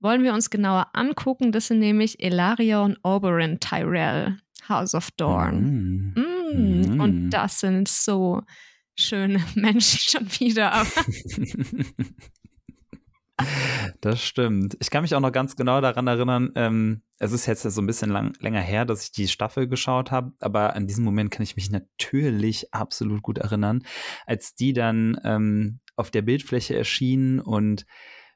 wollen wir uns genauer angucken. Das sind nämlich Elaria und Oberyn Tyrell, House of Dorn. Mhm. Mm, Mhm. Und das sind so schöne Menschen schon wieder. Das stimmt. Ich kann mich auch noch ganz genau daran erinnern, ähm, es ist jetzt so ein bisschen lang, länger her, dass ich die Staffel geschaut habe, aber an diesen Moment kann ich mich natürlich absolut gut erinnern, als die dann ähm, auf der Bildfläche erschienen und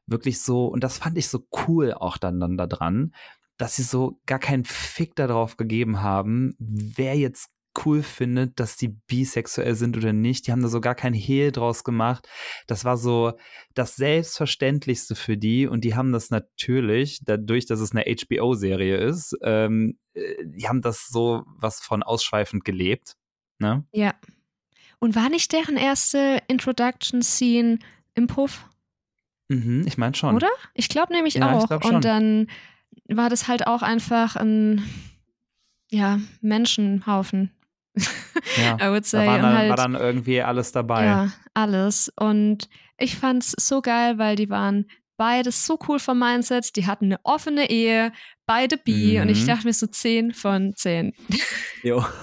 wirklich so, und das fand ich so cool auch dann, dann da dran, dass sie so gar keinen Fick darauf gegeben haben, wer jetzt cool findet, dass die bisexuell sind oder nicht. Die haben da so gar kein Hehl draus gemacht. Das war so das Selbstverständlichste für die und die haben das natürlich, dadurch, dass es eine HBO-Serie ist, ähm, äh, die haben das so was von ausschweifend gelebt. Ne? ja. Und war nicht deren erste Introduction-Scene im Puff? Mhm, ich meine schon. Oder? Ich glaube nämlich Ja, auch. glaub. Und dann war das halt auch einfach ein ja, Menschenhaufen. Ja. I would Da say. war und dann, halt, war dann irgendwie alles dabei. ja, alles. Und ich fand's so geil, weil die waren beides so cool vom Mindset. Die hatten eine offene Ehe, beide bi. Und ich Mhm. dachte mir so 10 von 10. Jo.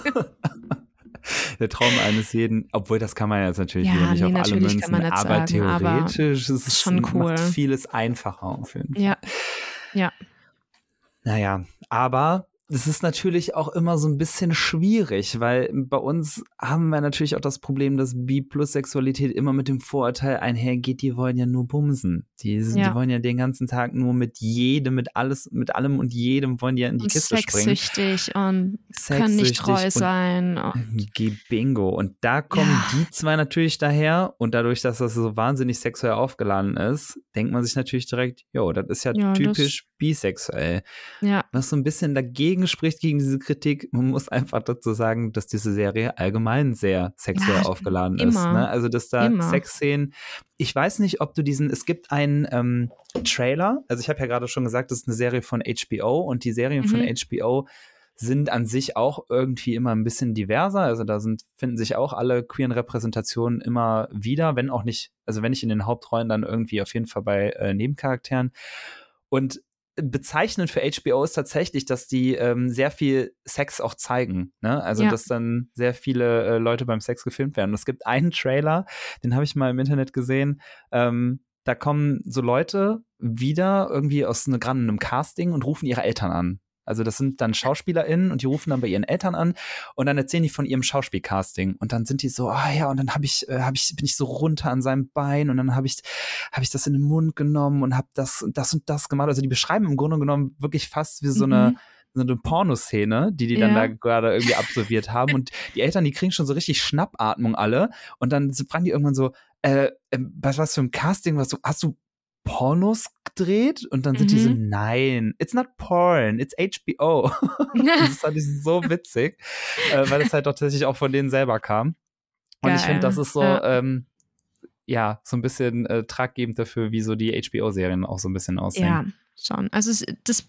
Der Traum eines jeden, obwohl das kann man jetzt natürlich Ja, wieder nicht nee, auf alle Münzen, aber sagen, aber theoretisch ist es schon cool. macht vieles einfacher auf jeden Fall. Ja. Ja. Naja, aber das ist natürlich auch immer so ein bisschen schwierig, weil bei uns haben wir natürlich auch das Problem, dass B-Plus-Sexualität immer mit dem Vorurteil einhergeht, die wollen ja nur bumsen. Die, ja. die wollen ja den ganzen Tag nur mit jedem, mit alles, mit allem und jedem wollen die ja in die und Kiste springen. Sexsüchtig und Sexsüchtig können nicht treu sein. Und Bingo. Und da kommen ja. die zwei natürlich daher und dadurch, dass das so wahnsinnig sexuell aufgeladen ist, denkt man sich natürlich direkt, jo, das ist ja, ja typisch bisexuell. Ja. Was so ein bisschen dagegen spricht, gegen diese Kritik, man muss einfach dazu sagen, dass diese Serie allgemein sehr sexuell ja, aufgeladen immer. ist. Ne? Also, dass da immer. Sexszenen, ich weiß nicht, ob du diesen, es gibt einen ähm, Trailer, also ich habe ja gerade schon gesagt, das ist eine Serie von HBO und die Serien mhm. von HBO sind an sich auch irgendwie immer ein bisschen diverser. Also da sind, finden sich auch alle queeren Repräsentationen immer wieder, wenn auch nicht, also wenn nicht in den Hauptrollen, dann irgendwie auf jeden Fall bei äh, Nebencharakteren. Und bezeichnend für HBO ist tatsächlich, dass die ähm, sehr viel Sex auch zeigen. Ne? Also, ja. dass dann sehr viele äh, Leute beim Sex gefilmt werden. Und es gibt einen Trailer, den habe ich mal im Internet gesehen. Ähm, da kommen so Leute wieder irgendwie aus ne, gerade einem Casting und rufen ihre Eltern an. Also das sind dann SchauspielerInnen und die rufen dann bei ihren Eltern an und dann erzählen die von ihrem Schauspielcasting und dann sind die so, ah ja, und dann habe ich, äh, hab ich, bin ich so runter an seinem Bein und dann habe ich, habe ich das in den Mund genommen und habe das, das und das gemacht. Also die beschreiben im Grunde genommen wirklich fast wie so mhm. eine so eine Pornoszene, die die dann ja. da gerade irgendwie absolviert haben. Und die Eltern, die kriegen schon so richtig Schnappatmung alle. Und dann fragen die irgendwann so, äh, äh was, was für ein Casting, was du, hast du Pornos gedreht? Und dann sind mhm. die so, mhm. nein, it's not porn, it's HBO. das fand ich so witzig, äh, weil es halt doch tatsächlich auch von denen selber kam. Und Geil. ich finde, das ist so, ja. Ähm, ja, so ein bisschen äh, traggebend dafür, wie so die HBO-Serien auch so ein bisschen aussehen. Ja, schon. Also das,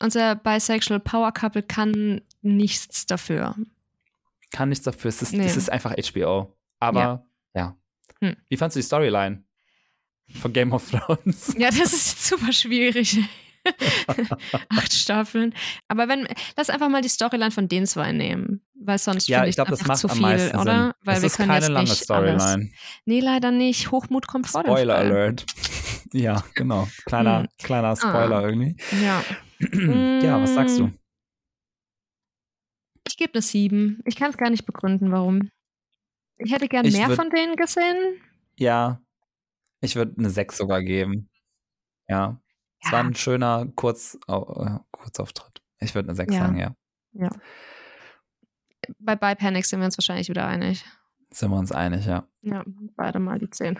unser Bisexual Power Couple kann nichts dafür. Kann nichts dafür. Es ist, nee. es ist einfach HBO. Aber ja. ja. Hm. Wie fandest du die Storyline? Von Game of Thrones. Ja, das ist super schwierig. Acht Staffeln. Aber wenn, lass einfach mal die Storyline von den zwei nehmen. Weil sonst ja, ich glaube, das macht zu viel, am oder? Sinn. Weil das wir ist können keine jetzt lange nicht Storyline. Alles. Nee, leider nicht. Hochmut kommt vor Spoiler Alert. ja, genau. Kleiner, hm. kleiner ah. Spoiler ah. irgendwie. Ja. ja, was sagst du? Ich gebe eine 7. Ich kann es gar nicht begründen, warum. Ich hätte gern ich mehr von denen gesehen. Ja, ich würde eine 6 sogar geben. Ja. Es ja. war ein schöner Kurz, äh, Kurzauftritt. Ich würde eine 6 ja. sagen, ja. Ja. Bei By Panic sind wir uns wahrscheinlich wieder einig. Sind wir uns einig, ja. Ja, beide mal die 10.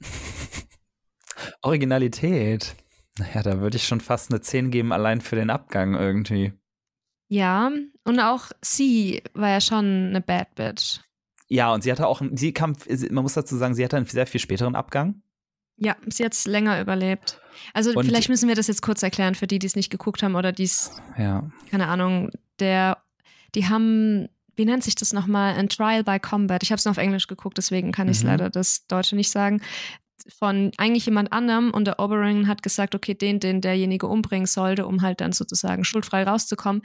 Originalität. Naja, da würde ich schon fast eine 10 geben, allein für den Abgang irgendwie. Ja, und auch sie war ja schon eine Bad Bitch. Ja, und sie hatte auch, sie kam, man muss dazu sagen, sie hatte einen sehr viel späteren Abgang. Ja, sie hat es länger überlebt. Also und vielleicht müssen wir das jetzt kurz erklären für die, die es nicht geguckt haben oder die es, ja. keine Ahnung, der, die haben, wie nennt sich das nochmal, ein Trial by Combat. Ich habe es nur auf Englisch geguckt, deswegen kann ich mhm. leider das Deutsche nicht sagen. Von eigentlich jemand anderem und der Oberyn hat gesagt, okay, den, den derjenige umbringen sollte, um halt dann sozusagen schuldfrei rauszukommen,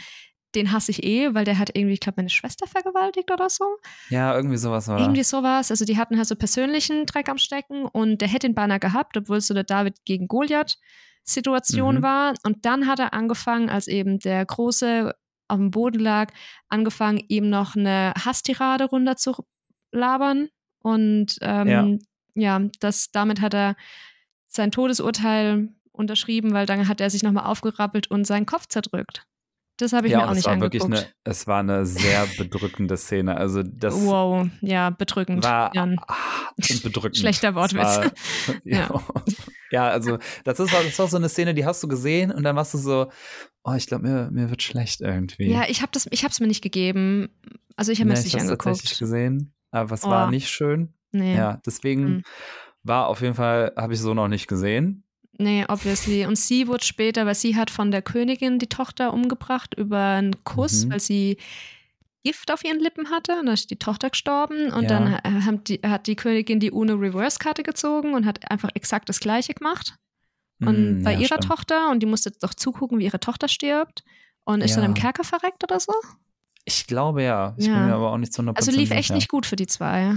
den hasse ich eh, weil der hat irgendwie, ich glaube, meine Schwester vergewaltigt oder so. Ja, irgendwie sowas, oder? Irgendwie sowas. Also die hatten halt so persönlichen Dreck am Stecken und der hätte den Banner gehabt, obwohl es so eine David gegen Goliath Situation mhm. war. Und dann hat er angefangen, als eben der Große auf dem Boden lag, angefangen, ihm noch eine Hasstirade runter zu labern. Und ähm, ja. ja, das, damit hat er sein Todesurteil unterschrieben, weil dann hat er sich nochmal aufgerappelt und seinen Kopf zerdrückt. Das habe ich ja, mir auch nicht Wirklich eine, es war eine sehr bedrückende Szene. Also das wow, ja, bedrückend. War Jan. Ah, bedrückend. Schlechter Wortwitz. War, ja. ja. ja, also das ist, das ist auch so eine Szene, die hast du gesehen und dann warst du so, oh, ich glaube, mir, mir wird schlecht irgendwie. Ja, ich habe es mir nicht gegeben. Also ich habe nee, mir das nicht angeguckt. tatsächlich gesehen, aber es oh. war nicht schön. Nee. Ja, deswegen mhm. war auf jeden Fall, habe ich so noch nicht gesehen. Nee, obviously. Und sie wurde später, weil sie hat von der Königin die Tochter umgebracht über einen Kuss, mhm. weil sie Gift auf ihren Lippen hatte. Und dann ist die Tochter gestorben. Und ja. dann die, hat die Königin die Uno Reverse-Karte gezogen und hat einfach exakt das Gleiche gemacht. Und mm, bei ja, ihrer stimmt. Tochter, und die musste doch zugucken, wie ihre Tochter stirbt. Und ist ja. dann im Kerker verreckt oder so? Ich glaube ja. Ich ja. bin mir aber auch nicht zu 100% Also lief echt nicht gut für die zwei.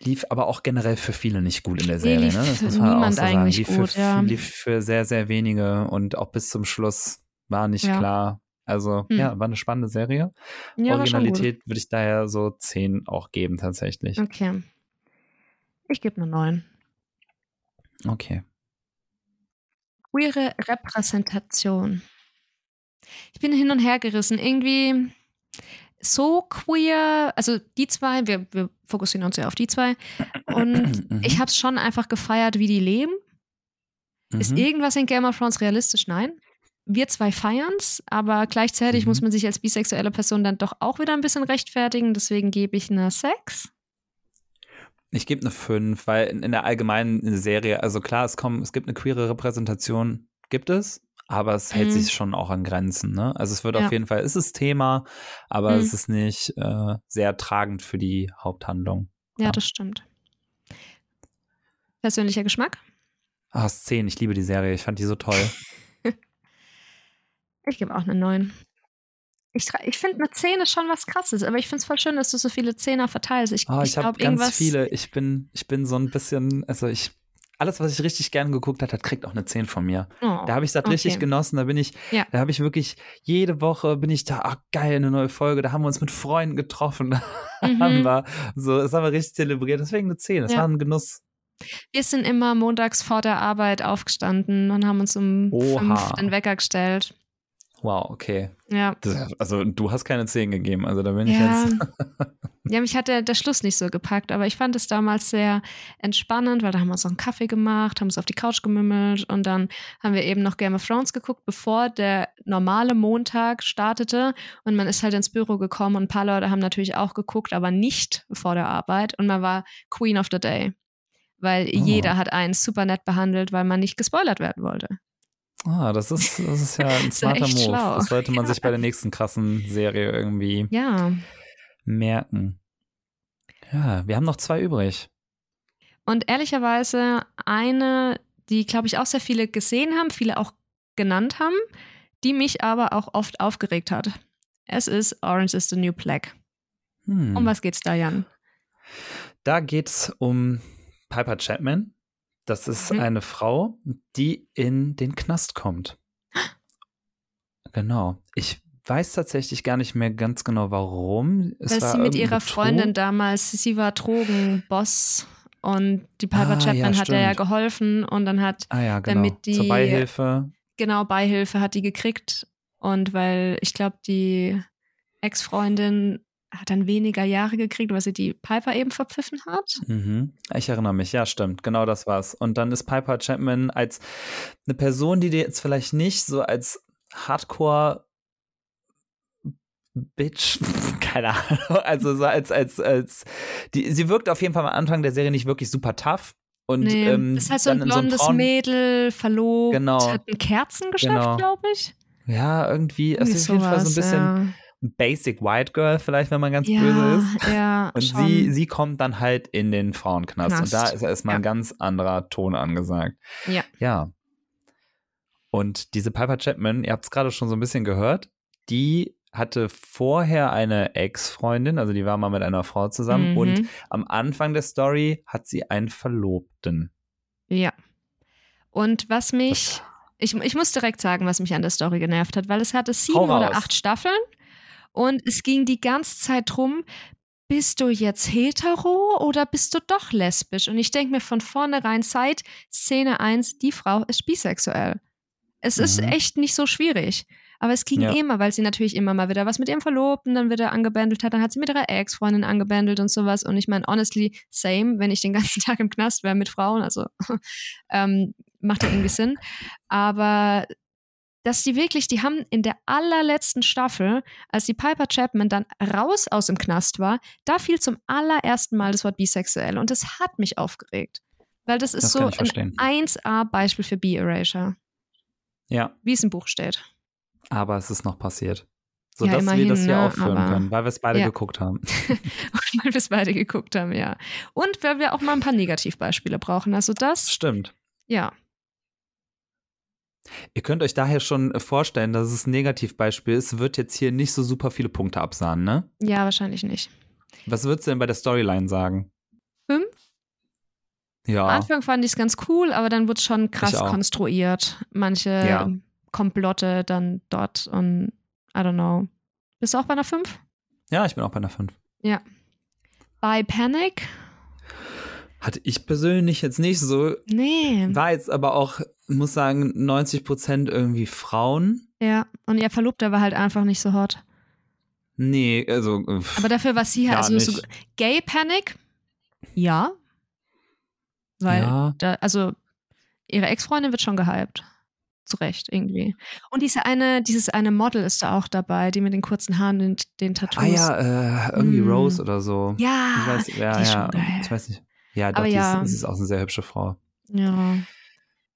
Lief aber auch generell für viele nicht gut in der Serie. Nee, lief ne? Das muss man niemand auch so eigentlich lief gut, für, ja. Lief für sehr, sehr wenige und auch bis zum Schluss war nicht klar. Also, Hm. ja, war eine spannende Serie. Originalität würde ich daher so 10 auch geben, tatsächlich. Okay. Ich gebe eine 9. Okay. Queere Repräsentation. Ich bin hin und her gerissen. Irgendwie so queer, also die zwei, wir, wir fokussieren uns ja auf die zwei. Und Mhm. ich habe es schon einfach gefeiert, wie die leben. Ist Mhm. irgendwas in Game of Thrones realistisch? Nein. Wir zwei feiern es, aber gleichzeitig Mhm. muss man sich als bisexuelle Person dann doch auch wieder ein bisschen rechtfertigen. Deswegen gebe ich eine 6. Ich gebe eine 5, weil in, in der allgemeinen Serie, also klar, es kommen, es gibt eine queere Repräsentation, gibt es, aber es hält Mhm. sich schon auch an Grenzen, ne? Also es wird Ja. auf jeden Fall, es ist Thema, aber Mhm. es ist nicht äh, sehr tragend für die Haupthandlung. Ja, Ja. das stimmt. Persönlicher Geschmack? Ah, es 10, ich liebe die Serie, ich fand die so toll. Ich gebe auch eine 9. Ich, ich finde, eine 10 ist schon was krasses, aber ich finde es voll schön, dass du so viele Zehner verteilst. Ich, Ah, ich ich habe ganz viele, ich bin, ich bin so ein bisschen, also ich, alles, was ich richtig gern geguckt habe, hat, kriegt auch eine 10 von mir. Oh, Da habe ich das richtig okay. genossen. Da bin ich, Ja. da habe ich wirklich jede Woche bin ich da, ach geil, eine neue Folge. Da haben wir uns mit Freunden getroffen. Da haben Mhm. wir so, das haben wir richtig zelebriert. Deswegen eine 10. Das Ja. war ein Genuss. Wir sind immer montags vor der Arbeit aufgestanden und haben uns um Oha. fünf den Wecker gestellt. Wow, okay. Ja. Das, also du hast keine 10 gegeben. Also da bin ich Ja. jetzt. ja, mich hat der, der Schluss nicht so gepackt, aber ich fand es damals sehr entspannend, weil da haben wir uns noch einen Kaffee gemacht, haben uns auf die Couch gemümmelt und dann haben wir eben noch Game of Thrones geguckt, bevor der normale Montag startete und man ist halt ins Büro gekommen und ein paar Leute haben natürlich auch geguckt, aber nicht vor der Arbeit und man war Queen of the Day, weil Oh. jeder hat einen super nett behandelt, weil man nicht gespoilert werden wollte. Ah, das ist, das ist ja ein ja smarter Move. schlau. Das sollte man sich bei der nächsten krassen Serie irgendwie Ja. merken. Ja, wir haben noch zwei übrig. Und ehrlicherweise eine, die, glaube ich, auch sehr viele gesehen haben, viele auch genannt haben, die mich aber auch oft aufgeregt hat. Es ist Orange is the New Black. Hm. Um was geht's da, Jan? Da geht es um Piper Chapman. Das ist Mhm. eine Frau, die in den Knast kommt. Genau. Ich weiß tatsächlich gar nicht mehr ganz genau, warum. Es Weil sie mit ihrer Betrug. Freundin damals, sie war Drogenboss und die Piper Ah, ja, Chapman hat ihr ja geholfen und dann hat Ah ja, genau. damit die- Zur Beihilfe. genau Beihilfe hat die gekriegt und weil ich glaube, die Ex-Freundin hat dann weniger Jahre gekriegt, weil sie die Piper eben verpfiffen hat. Mhm. Ich erinnere mich, ja, stimmt. Genau das war's. Und dann ist Piper Chapman als eine Person, die dir jetzt vielleicht nicht so als Hardcore Bitch, keine Ahnung, also so als, als, als, die, sie wirkt auf jeden Fall am Anfang der Serie nicht wirklich super tough. Und nee, ähm, ist halt so ein so blondes Frauen- Mädel, verlobt, Genau. hat ein Kerzengeschäft, Genau. glaube ich. Ja, irgendwie, ist auf jeden Fall so ein bisschen Basic White Girl, vielleicht, wenn man ganz ja. böse ja, ist. Ja, Und schon. sie, sie kommt dann halt in den Frauenknast. Und da Knast. ist erstmal ein ganz anderer Ton angesagt. Ja. Ja. Und diese Piper Chapman, ihr habt es gerade schon so ein bisschen gehört, die hatte vorher eine Ex-Freundin, also die war mal mit einer Frau zusammen. Mhm. Und am Anfang der Story hat sie einen Verlobten. Ja. Und was mich, Das- ich, ich muss direkt sagen, was mich an der Story genervt hat, weil es hatte sieben oder acht Staffeln und es ging die ganze Zeit drum, bist du jetzt hetero oder bist du doch lesbisch? Und ich denke mir von vornherein seit Szene 1, die Frau ist bisexuell. Es ist Mhm. echt nicht so schwierig. Aber es ging Ja. immer, weil sie natürlich immer mal wieder was mit ihrem Verlobten dann wieder angebändelt hat. Dann hat sie mit ihrer Ex-Freundin angebändelt und sowas. Und ich meine, honestly, same, wenn ich den ganzen Tag im Knast wäre mit Frauen. Also ähm, macht ja irgendwie Sinn. Aber dass die wirklich, die haben in der allerletzten Staffel, als die Piper Chapman dann raus aus dem Knast war, da fiel zum allerersten Mal das Wort bisexuell. Und das hat mich aufgeregt. Weil das ist Das so ein 1A-Beispiel für B-Erasure, Ja, wie es im Buch steht. aber es ist noch passiert. Ja, Sodass wir das hier ne, aufführen aber- können, weil wir es beide Ja. geguckt haben. weil wir es beide geguckt haben, ja. Und weil wir auch mal ein paar Negativbeispiele brauchen. Also das, Stimmt. ja. Ihr könnt euch daher schon vorstellen, dass es ein Negativbeispiel ist, wird jetzt hier nicht so super viele Punkte absahnen, ne? Ja, wahrscheinlich nicht. Was würdest du denn bei der Storyline sagen? Fünf? Ja. Am Anfang fand ich es ganz cool, aber dann wurde es schon krass konstruiert. Manche Ja. Komplotte dann dort und I don't know. Bist du auch bei einer 5? Ja, ich bin auch bei einer 5. Ja. Bei Panic? Hatte ich persönlich jetzt nicht so. Nee. War jetzt aber auch, muss sagen, 90 Prozent irgendwie Frauen. Ja, und ihr Verlobter war halt einfach nicht so hot. Nee, also. Aber dafür war sie halt, also so Gay Panic? Ja. Weil, Ja. da, also, ihre Ex-Freundin wird schon gehypt. Zu Recht, irgendwie. Und diese eine, dieses eine Model ist da auch dabei, die mit den kurzen Haaren, den, den Tattoos. Ah ja, äh, irgendwie Mm. Rose oder so. Ja, Ich weiß, ja, die ist ja. schon geil. Ich weiß nicht. Ja, doch, ja. Ist, das ist auch eine sehr hübsche Frau. Ja,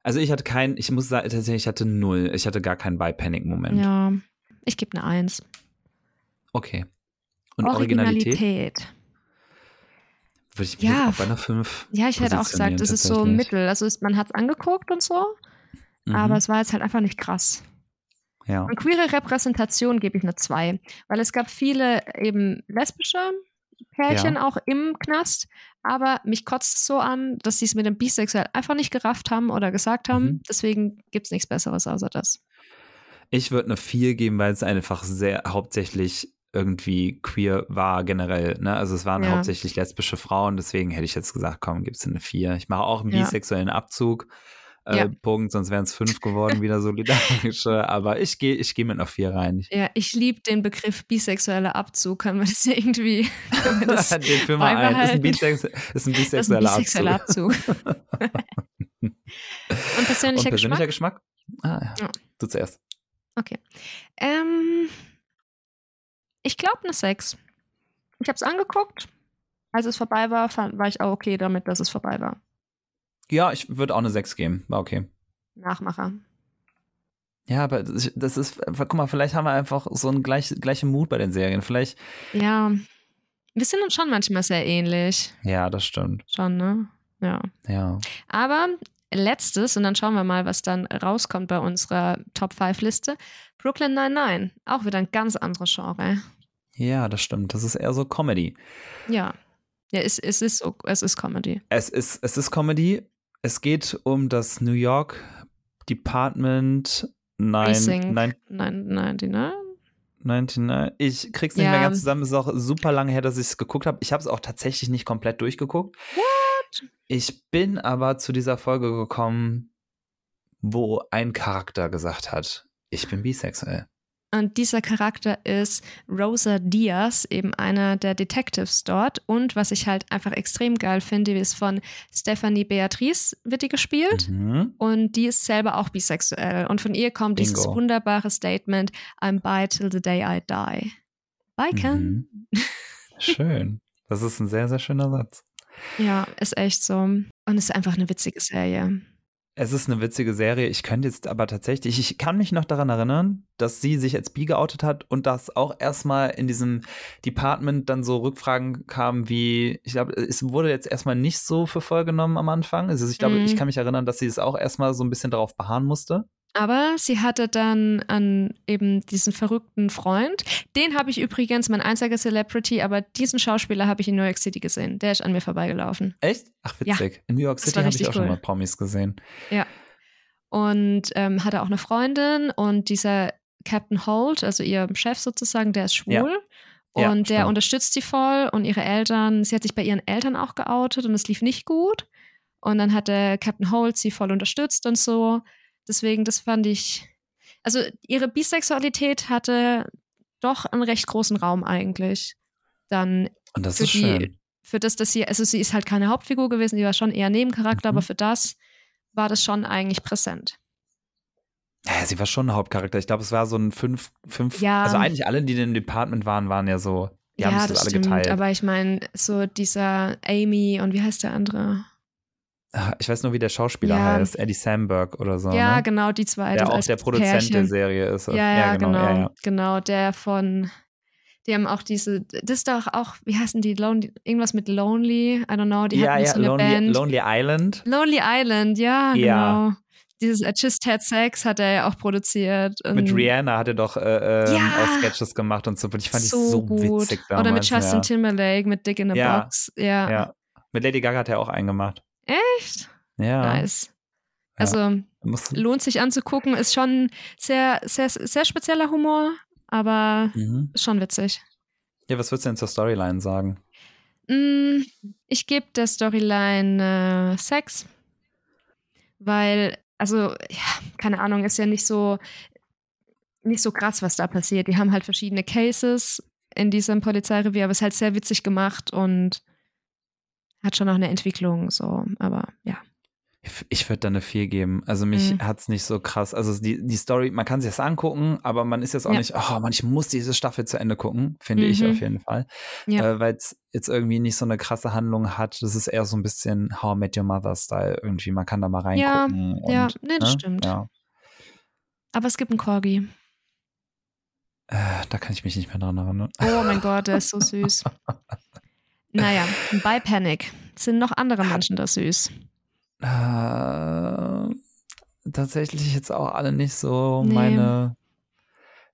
Also ich hatte keinen, ich muss sagen, tatsächlich, ich hatte null. Ich hatte gar keinen By-Panic-Moment. ja. Ich gebe eine Eins. Okay. Und Originalität? Originalität. Würde ich mich Ja. auch bei einer 5 Ja, ich hätte auch gesagt, es ist so mittel. Also es, man hat es angeguckt und so, Mhm. aber es war jetzt halt einfach nicht krass. ja. Und queere Repräsentation gebe ich eine 2, weil es gab viele eben lesbische Pärchen auch im Knast, aber mich kotzt es so an, dass sie es mit dem Bisexuell einfach nicht gerafft haben oder gesagt haben. Mhm. Deswegen gibt es nichts Besseres außer das. Ich würde eine 4 geben, weil es einfach sehr hauptsächlich irgendwie queer war generell. Ne? Also es waren Ja. hauptsächlich lesbische Frauen, deswegen hätte ich jetzt gesagt, komm, gib's eine 4. Ich mache auch einen Ja. bisexuellen Abzug. Äh, Ja. Punkt, sonst wären es 5 geworden, wieder solidarische. Aber ich gehe ich geh mit einer 4 rein. Ja, ich liebe den Begriff bisexueller Abzug. Können wir das irgendwie das Den führen wir ein. Ist ein? Bisex ist ein Das ist ein bisexueller bisexueller Abzug. Abzug. Und Und persönlicher persönlicher Geschmack? Geschmack? Ah, ja. Ja. Du zuerst. Okay. Ähm, ich glaube eine 6. Ich habe es angeguckt. Als es vorbei war, fand, war ich auch okay damit, dass es vorbei war. Ja, ich würde auch eine 6 geben. War okay. Nachmacher. Ja, aber das ist, guck mal, vielleicht haben wir einfach so einen gleich, gleichen Mut bei den Serien. Vielleicht, Ja. Wir sind uns schon manchmal sehr ähnlich. ja, das stimmt. Schon, ne? Ja. Ja. Aber letztes, und dann schauen wir mal, was dann rauskommt bei unserer Top 5 Liste. Brooklyn 99. Auch wieder ein ganz anderes Genre. Ja, das stimmt. Das ist eher so Comedy. Ja. Ja, es, es, ist, so- es ist Comedy. Es ist, es ist Comedy. Es geht um das New York Department 9, Precinct 9, 99, ne? 99. Ich krieg's nicht Ja. mehr ganz zusammen. Es ist auch super lange her, dass ich es geguckt habe. Ich habe es auch tatsächlich nicht komplett durchgeguckt. What? Ich bin aber zu dieser Folge gekommen, wo ein Charakter gesagt hat, ich bin bisexuell. Und dieser Charakter ist Rosa Diaz, eben einer der Detectives dort. Und was ich halt einfach extrem geil finde, ist von Stephanie Beatrice wird die gespielt. Mhm. Und die ist selber auch bisexuell. Und von ihr kommt dieses Bingo. wunderbare Statement: I'm bi till the day I die. Biken. Mhm. Schön. Das ist ein sehr, sehr schöner Satz. Ja, ist echt so. Und es ist einfach eine witzige Serie. Es ist eine witzige Serie. Ich könnte jetzt aber tatsächlich, ich kann mich noch daran erinnern, dass sie sich als bi geoutet hat und dass auch erstmal in diesem Department dann so Rückfragen kamen wie, ich glaube, es wurde jetzt erstmal nicht so für voll genommen am Anfang. Also ich glaube, Mhm. ich kann mich erinnern, dass sie es auch erstmal so ein bisschen darauf beharren musste. Aber sie hatte dann an eben diesen verrückten Freund. Den habe ich übrigens, mein einziger Celebrity, aber diesen Schauspieler habe ich in New York City gesehen. Der ist an mir vorbeigelaufen. Echt? Ach, witzig. In New York City habe ich auch schon cool. mal Promis gesehen. Und ähm, hatte auch eine Freundin und dieser Captain Holt, also ihr Chef sozusagen, der ist schwul. Ja. Ja, und der stimmt. unterstützt sie voll und ihre Eltern, sie hat sich bei ihren Eltern auch geoutet und es lief nicht gut. Und dann hat der Captain Holt sie voll unterstützt und so. Deswegen, das fand ich. Also ihre Bisexualität hatte doch einen recht großen Raum eigentlich. Dann Und das für ist die, schön. für das, dass sie, also sie ist halt keine Hauptfigur gewesen, die war schon eher Nebencharakter, Mhm. aber für das war das schon eigentlich präsent. Ja, sie war schon ein Hauptcharakter. Ich glaube, es war so ein fünf, fünf. Ja. Also eigentlich alle, die in dem Department waren, waren ja so. Die haben ja, sich das, das alle stimmt. geteilt. Aber ich meine, so dieser Amy und wie heißt der andere? Ich weiß nur, wie der Schauspieler Ja. heißt. Eddie Samberg oder so. ja, ne? genau, die zwei. Der auch der Produzent Pärchen. der Serie ist. Ja, ja, genau. Ja, ja. Genau, der von. Die haben auch diese, das ist doch auch, wie heißen die, Lonely, irgendwas mit Lonely, I don't know, die ja, hatten ja so eine Lonely, Band. Lonely Island. Lonely Island, ja, Ja. genau. Dieses I Just Had Sex hat er ja auch produziert. Mit und Rihanna hat er doch äh, ähm, Ja. auch Sketches gemacht und so. Ich fand die so gut. witzig damals. Oder mit Justin ja. Timberlake, mit Dick in a Ja. Box. Ja. Ja. Mit Lady Gaga hat er auch einen gemacht. Echt? Ja. Nice. Also lohnt sich anzugucken, ist schon sehr, sehr, sehr spezieller Humor, aber mhm. schon witzig. Ja, was würdest du denn zur Storyline sagen? Mm, ich gebe der Storyline äh, Sex, weil, also, ja, keine Ahnung, ist ja nicht so, nicht so krass, was da passiert. Die haben halt verschiedene Cases in diesem Polizeirevier, aber es ist halt sehr witzig gemacht und hat schon noch eine Entwicklung, so, aber ja. Ich würde da eine 4 geben. Also mich mhm. hat es nicht so krass. Also die, die Story, man kann sich das angucken, aber man ist jetzt auch ja. nicht, oh man, ich muss diese Staffel zu Ende gucken, finde mhm. ich auf jeden Fall. Ja. Äh, Weil es jetzt irgendwie nicht so eine krasse Handlung hat. Das ist eher so ein bisschen How I Met Your Mother-Style irgendwie. Man kann da mal reingucken. Ja, ja. nee, das ne? stimmt. Ja. Aber es gibt einen Corgi. Äh, da kann ich mich nicht mehr dran erinnern. Oh mein Gott, der ist so süß. Naja, bei Panic sind noch andere Menschen da süß. Äh, tatsächlich jetzt auch alle nicht so nee. meine.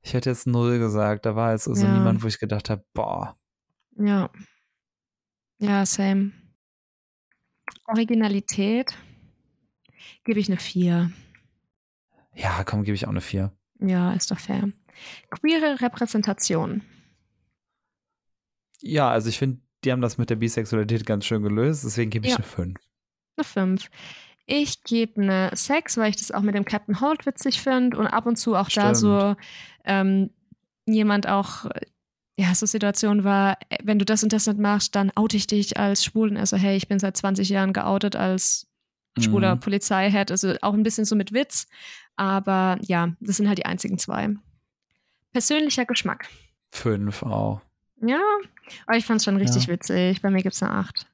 Ich hätte jetzt null gesagt. Da war jetzt also ja. niemand, wo ich gedacht habe, boah. Ja. Ja, same. Originalität gebe ich eine 4. Ja, komm, gebe ich auch eine 4. Ja, ist doch fair. Queere Repräsentation. Ja, also ich finde, die haben das mit der Bisexualität ganz schön gelöst, deswegen gebe ich ja. eine 5 eine 5. Ich gebe eine 6, weil ich das auch mit dem Captain Holt witzig finde und ab und zu auch Stimmt. da so ähm, jemand auch, ja, so Situation war, wenn du das und das nicht machst, dann oute ich dich als Schwulen. Also, hey, ich bin seit 20 Jahren geoutet als schwuler mhm. Polizeihead. Also auch ein bisschen so mit Witz. Aber ja, das sind halt die einzigen zwei. Persönlicher Geschmack. Fünf auch. Ja, aber ich fand es schon richtig ja. witzig. Bei mir gibt es eine 8.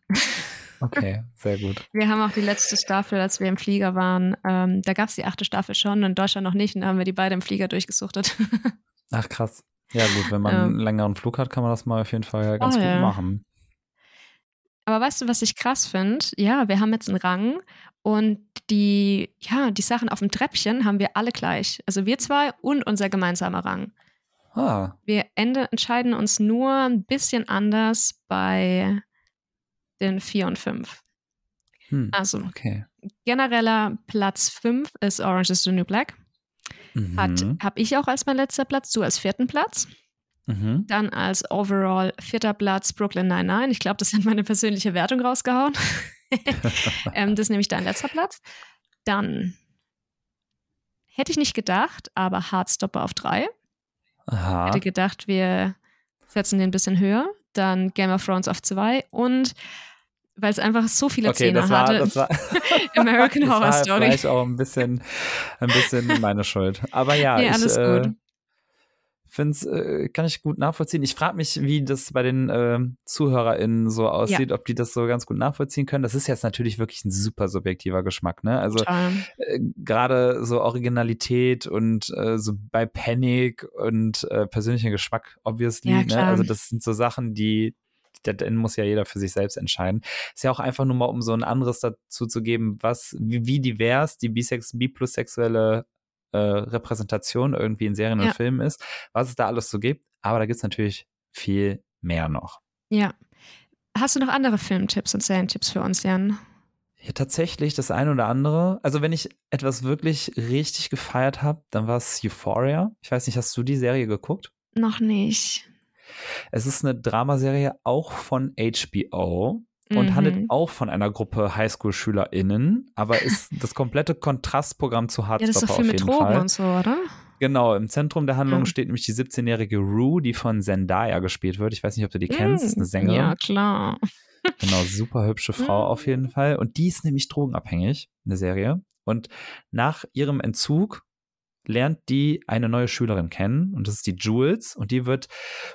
Okay, sehr gut. Wir haben auch die letzte Staffel, als wir im Flieger waren, ähm, da gab es die achte Staffel schon, in Deutschland noch nicht, und da haben wir die beide im Flieger durchgesuchtet. Ach krass. Ja gut, wenn man ja. einen längeren Flug hat, kann man das mal auf jeden Fall ganz oh, gut ja. machen. Aber weißt du, was ich krass finde? Ja, wir haben jetzt einen Rang und die, ja, die Sachen auf dem Treppchen haben wir alle gleich. Also wir zwei und unser gemeinsamer Rang. Ah. Wir Ende entscheiden uns nur ein bisschen anders bei den 4 und 5. Hm, also okay. genereller Platz 5 ist Orange is the New Black. Mhm. Habe ich auch als mein letzter Platz, du als vierten Platz. Mhm. Dann als overall vierter Platz Brooklyn 99. Ich glaube, das hat meine persönliche Wertung rausgehauen. ähm, das ist nämlich dein letzter Platz. Dann hätte ich nicht gedacht, aber Hardstopper auf 3. Aha. Hätte gedacht, wir setzen den ein bisschen höher. Dann Game of Thrones auf 2 und weil es einfach so viele okay, Szenen war, hatte. Das war, American das Horror war Story. Vielleicht auch ein bisschen, ein bisschen meine Schuld. Aber ja, ja ich äh, finde es, äh, kann ich gut nachvollziehen. Ich frage mich, wie das bei den äh, ZuhörerInnen so aussieht, ja. ob die das so ganz gut nachvollziehen können. Das ist jetzt natürlich wirklich ein super subjektiver Geschmack, ne? Also äh, gerade so Originalität und äh, so bei Panic und äh, persönlicher Geschmack, obviously. Ja, ne? Also das sind so Sachen, die dann muss ja jeder für sich selbst entscheiden. Ist ja auch einfach nur mal, um so ein anderes dazu zu geben, was, wie, wie divers die Bisex, bi-plus-sexuelle äh, Repräsentation irgendwie in Serien ja. und Filmen ist, was es da alles so gibt. Aber da gibt es natürlich viel mehr noch. Ja. Hast du noch andere Filmtipps und Serientipps für uns, Jan? Ja, tatsächlich das eine oder andere. Also, wenn ich etwas wirklich richtig gefeiert habe, dann war es Euphoria. Ich weiß nicht, hast du die Serie geguckt? Noch nicht. Es ist eine Dramaserie auch von HBO und mhm. handelt auch von einer Gruppe Highschool-SchülerInnen, aber ist das komplette Kontrastprogramm zu Hardstopper ja, das ist auf jeden Drogen Fall. Und so, oder? Genau, im Zentrum der Handlung ja. steht nämlich die 17-jährige Rue, die von Zendaya gespielt wird. Ich weiß nicht, ob du die kennst, ist eine mm, Sängerin. Ja, klar. Genau, super hübsche Frau auf mm. jeden Fall. Und die ist nämlich drogenabhängig, eine Serie. Und nach ihrem Entzug lernt die eine neue Schülerin kennen und das ist die Jules und die wird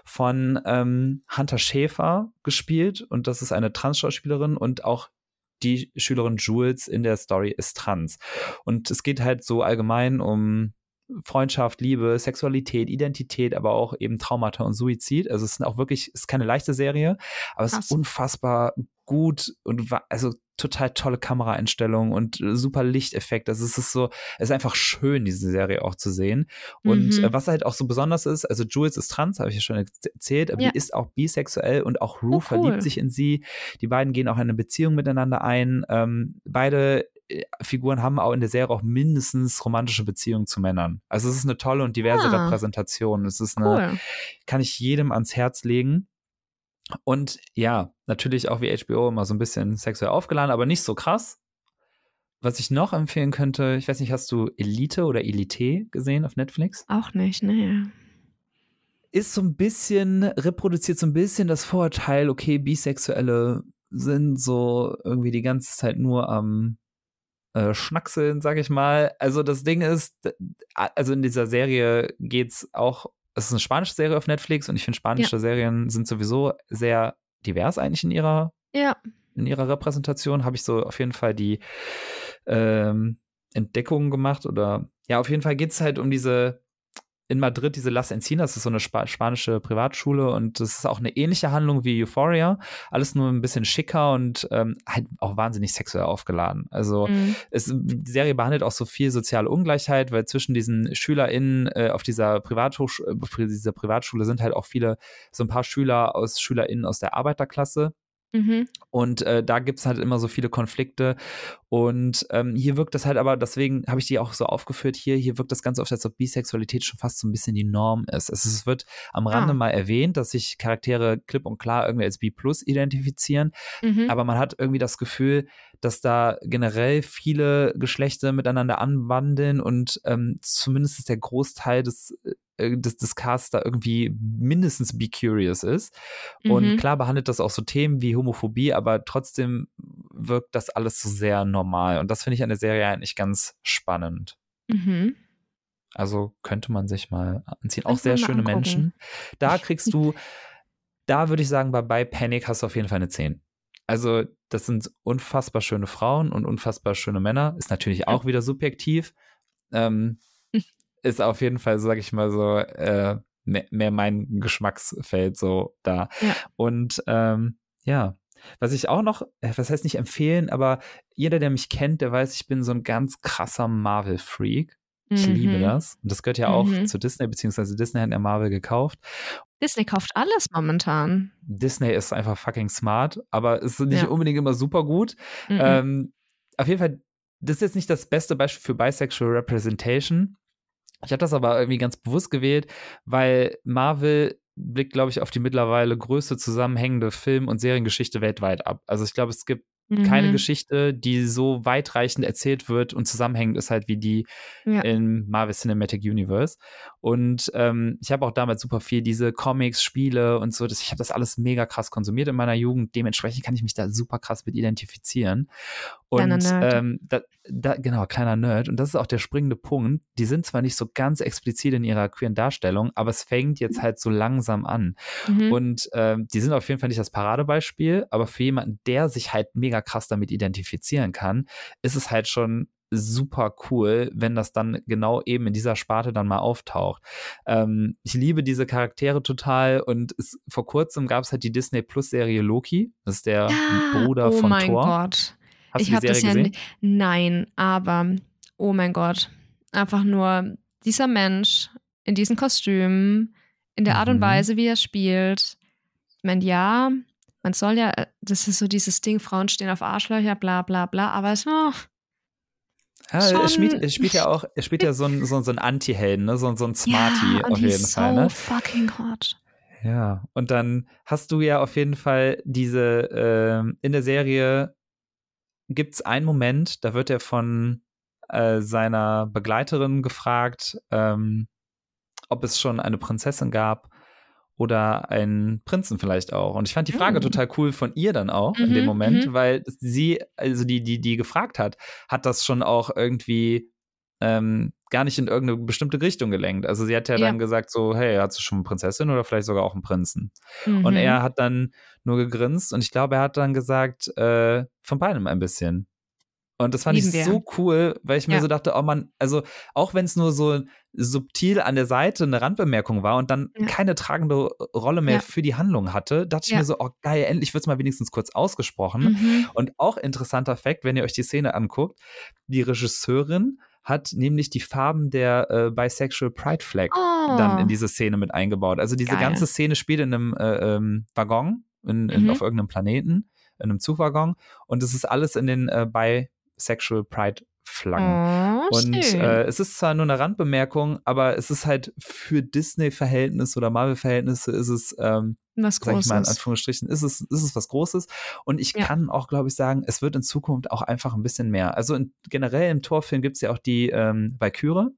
von ähm, Hunter Schäfer gespielt und das ist eine Trans-Schauspielerin und auch die Schülerin Jules in der Story ist trans. Und es geht halt so allgemein um Freundschaft, Liebe, Sexualität, Identität, aber auch eben Traumata und Suizid. Also es ist auch wirklich, es ist keine leichte Serie, aber es ist unfassbar gut und also total tolle Kameraeinstellungen und äh, super Lichteffekt. Also es ist so, es ist einfach schön, diese Serie auch zu sehen. Und mhm. Äh, was halt auch so besonders ist, also Jules ist trans, habe ich ja schon erzählt, aber ja. die ist auch bisexuell und auch Rue oh, cool. verliebt sich in sie. Die beiden gehen auch eine Beziehung miteinander ein. Ähm, beide äh, Figuren haben auch in der Serie auch mindestens romantische Beziehungen zu Männern. Also es ist eine tolle und diverse Ah. Repräsentation. Es ist eine, Cool. kann ich jedem ans Herz legen. Und ja, natürlich auch wie HBO immer so ein bisschen sexuell aufgeladen, aber nicht so krass. Was ich noch empfehlen könnte, ich weiß nicht, hast du Elite oder Elite gesehen auf Netflix? Auch nicht, ne? Ist so ein bisschen, reproduziert so ein bisschen das Vorurteil, okay, Bisexuelle sind so irgendwie die ganze Zeit nur am äh, Schnackseln, sag ich mal. Also das Ding ist, also in dieser Serie geht's auch, es ist eine spanische Serie auf Netflix und ich finde spanische Serien sind sowieso sehr divers eigentlich in ihrer Ja. in ihrer Repräsentation habe ich so auf jeden Fall die ähm, Entdeckungen gemacht oder ja, auf jeden Fall geht es halt um diese in Madrid diese Las Encinas, das ist so eine spa spanische Privatschule und das ist auch eine ähnliche Handlung wie Euphoria, alles nur ein bisschen schicker und ähm, halt auch wahnsinnig sexuell aufgeladen. Also Mhm. es, die Serie behandelt auch so viel soziale Ungleichheit, weil zwischen diesen SchülerInnen äh, auf dieser, Privathochsch äh, dieser Privatschule sind halt auch viele, so ein paar Schüler aus SchülerInnen aus der Arbeiterklasse. Mhm. Und äh, da gibt es halt immer so viele Konflikte. Und ähm, hier wirkt das halt aber, deswegen habe ich die auch so aufgeführt hier, hier wirkt das Ganze oft, als ob Bisexualität schon fast so ein bisschen die Norm ist. Es, es wird am Rande Ah. mal erwähnt, dass sich Charaktere klipp und klar irgendwie als B plus identifizieren. Mhm. Aber man hat irgendwie das Gefühl, dass da generell viele Geschlechter miteinander anwandeln und ähm, zumindest ist der Großteil des, äh, des, des Casts da irgendwie mindestens be-curious ist. Und Mhm. klar behandelt das auch so Themen wie Homophobie, aber trotzdem wirkt das alles so sehr normal. Und das finde ich an der Serie eigentlich ganz spannend. Mhm. Also könnte man sich mal anziehen. Auch sehr schöne angucken. Menschen. Da kriegst du, da würde ich sagen, bei, bei Panic hast du auf jeden Fall eine 10. Also, das sind unfassbar schöne Frauen und unfassbar schöne Männer. Ist natürlich auch wieder subjektiv. Ähm, ist auf jeden Fall, sag ich mal so, äh, mehr, mehr mein Geschmacksfeld so da. Ja. Und ähm, ja, was ich auch noch, äh, was heißt nicht empfehlen, aber jeder, der mich kennt, der weiß, ich bin so ein ganz krasser Marvel-Freak. Ich liebe Mhm. das. Und das gehört ja auch Mhm. zu Disney, beziehungsweise Disney hat ja Marvel gekauft. Disney kauft alles momentan. Disney ist einfach fucking smart, aber ist nicht Ja. unbedingt immer super gut. Mhm. Ähm, auf jeden Fall, das ist jetzt nicht das beste Beispiel für Bisexual Representation. Ich habe das aber irgendwie ganz bewusst gewählt, weil Marvel blickt, glaube ich, auf die mittlerweile größte zusammenhängende Film- und Seriengeschichte weltweit ab. Also ich glaube, es gibt keine Mhm. Geschichte, die so weitreichend erzählt wird und zusammenhängend ist halt wie die Ja. im Marvel Cinematic Universe. Und ähm, ich habe auch damals super viel diese Comics, Spiele und so, das, ich habe das alles mega krass konsumiert in meiner Jugend. Dementsprechend kann ich mich da super krass mit identifizieren. Und ähm, da, da, genau, kleiner Nerd. Und das ist auch der springende Punkt. Die sind zwar nicht so ganz explizit in ihrer queeren Darstellung, aber es fängt jetzt halt so langsam an. Mhm. Und ähm, die sind auf jeden Fall nicht das Paradebeispiel, aber für jemanden, der sich halt mega krass damit identifizieren kann, ist es halt schon super cool, wenn das dann genau eben in dieser Sparte dann mal auftaucht. Ähm, ich liebe diese Charaktere total und es, vor kurzem gab es halt die Disney Plus Serie Loki. Das ist der Ja, Bruder oh von mein Thor. Gott. Hast ich du die habe das Serie ja gesehen? ni- nein, aber oh mein Gott, einfach nur dieser Mensch in diesem Kostüm, in der Art und Mhm. Weise, wie er spielt. Ich meine, ja, man soll ja, äh, das ist so dieses Ding, Frauen stehen auf Arschlöcher, bla bla bla, aber es, oh, Ja, er, spielt, er spielt ja auch, er spielt ja so ein, so, so ein Anti-Helden, ne? so, so ein Smarty ja, auf jeden Fall. so Ne? fucking hot. Ja, und dann hast du ja auf jeden Fall diese, ähm, in der Serie gibt es einen Moment, da wird er von äh, seiner Begleiterin gefragt, ähm, ob es schon eine Prinzessin gab oder einen Prinzen vielleicht auch. Und ich fand die Frage Mm. total cool von ihr dann auch in dem Mhm, Moment, mhm. weil sie, also die, die, die gefragt hat, hat das schon auch irgendwie ähm, gar nicht in irgendeine bestimmte Richtung gelenkt. Also sie hat ja, Ja. dann gesagt so, hey, hast du schon eine Prinzessin oder vielleicht sogar auch einen Prinzen? Und Mhm. er hat dann nur gegrinst und ich glaube, er hat dann gesagt, äh, von beidem ein bisschen. Und das fand Lieben ich wir. so cool, weil ich mir Ja. so dachte, oh man, also auch wenn es nur so subtil an der Seite eine Randbemerkung war und dann Ja. keine tragende Rolle mehr Ja. für die Handlung hatte, dachte ich mir so, oh geil, endlich wird es mal wenigstens kurz ausgesprochen. Mhm. Und auch interessanter Fakt, wenn ihr euch die Szene anguckt, die Regisseurin hat nämlich die Farben der äh, Bisexual Pride Flag Oh. dann in diese Szene mit eingebaut. Also diese Geil. ganze Szene spielt in einem äh, ähm, Waggon, in, in, Mhm. auf irgendeinem Planeten, in einem Zugwaggon. Und es ist alles in den äh, Sexual Pride Flaggen. Oh, Und äh, es ist zwar nur eine Randbemerkung, aber es ist halt für Disney-Verhältnisse oder Marvel-Verhältnisse ist es, ähm, Was sag ich mal in Großes. Anführungsstrichen, ist es, ist es was Großes. Und ich Ja. kann auch, glaube ich, sagen, es wird in Zukunft auch einfach ein bisschen mehr. Also in, generell im Torfilm gibt es ja auch die ähm, Valkyrie.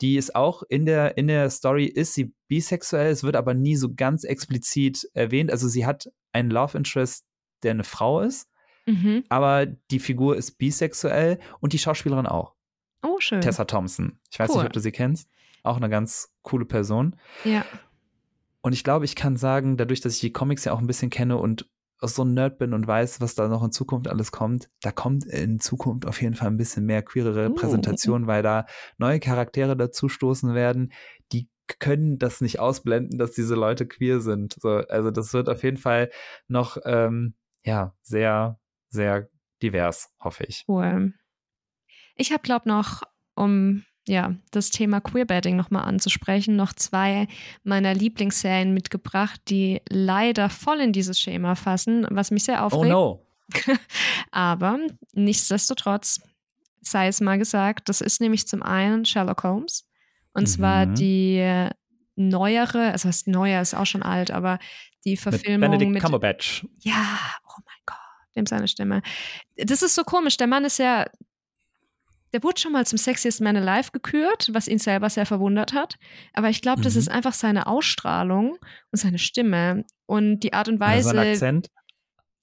Die ist auch in der, in der Story, ist sie bisexuell, es wird aber nie so ganz explizit erwähnt. Also sie hat einen Love Interest, der eine Frau ist, Mhm. aber die Figur ist bisexuell und die Schauspielerin auch. Oh, schön. Tessa Thompson. Ich weiß Cool. nicht, ob du sie kennst. Auch eine ganz coole Person. Ja. Und ich glaube, ich kann sagen, dadurch, dass ich die Comics ja auch ein bisschen kenne und so ein Nerd bin und weiß, was da noch in Zukunft alles kommt, da kommt in Zukunft auf jeden Fall ein bisschen mehr queere. Repräsentation, weil da neue Charaktere dazu stoßen werden, die können das nicht ausblenden, dass diese Leute queer sind. So, also das wird auf jeden Fall noch ähm, ja sehr, sehr divers, hoffe ich. Cool. Ich habe, glaube noch, um ja, das Thema Queerbaiting nochmal anzusprechen, noch zwei meiner Lieblingsserien mitgebracht, die leider voll in dieses Schema fassen, was mich sehr Oh aufregt. no. Aber nichtsdestotrotz, sei es mal gesagt, das ist nämlich zum einen Sherlock Holmes. Und zwar Mhm. die äh, neuere, also was neuer ist auch schon alt, aber die Mit Verfilmung Benedict mit Cumberbatch. ja, oh dem seine Stimme. Das ist so komisch. Der Mann ist ja, der wurde schon mal zum Sexiest Man Alive gekürt, was ihn selber sehr verwundert hat. Aber ich glaube, das Mhm. ist einfach seine Ausstrahlung und seine Stimme und die Art und Oder sein Weise. Akzent.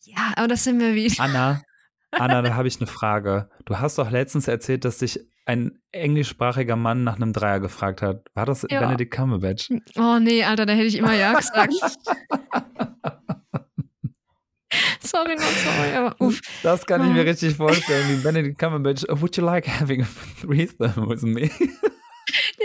Ja, aber das sind wir wieder. Anna, Anna, da habe ich eine Frage. Du hast doch letztens erzählt, dass dich ein englischsprachiger Mann nach einem Dreier gefragt hat. War das Ja. Benedict Cumberbatch? Oh nee, Alter, da hätte ich immer ja gesagt. sorry, not sorry, aber uff. Das kann ich mir richtig vorstellen, wie Benedict Cumberbatch. "Oh, Would you like having a threesome with me?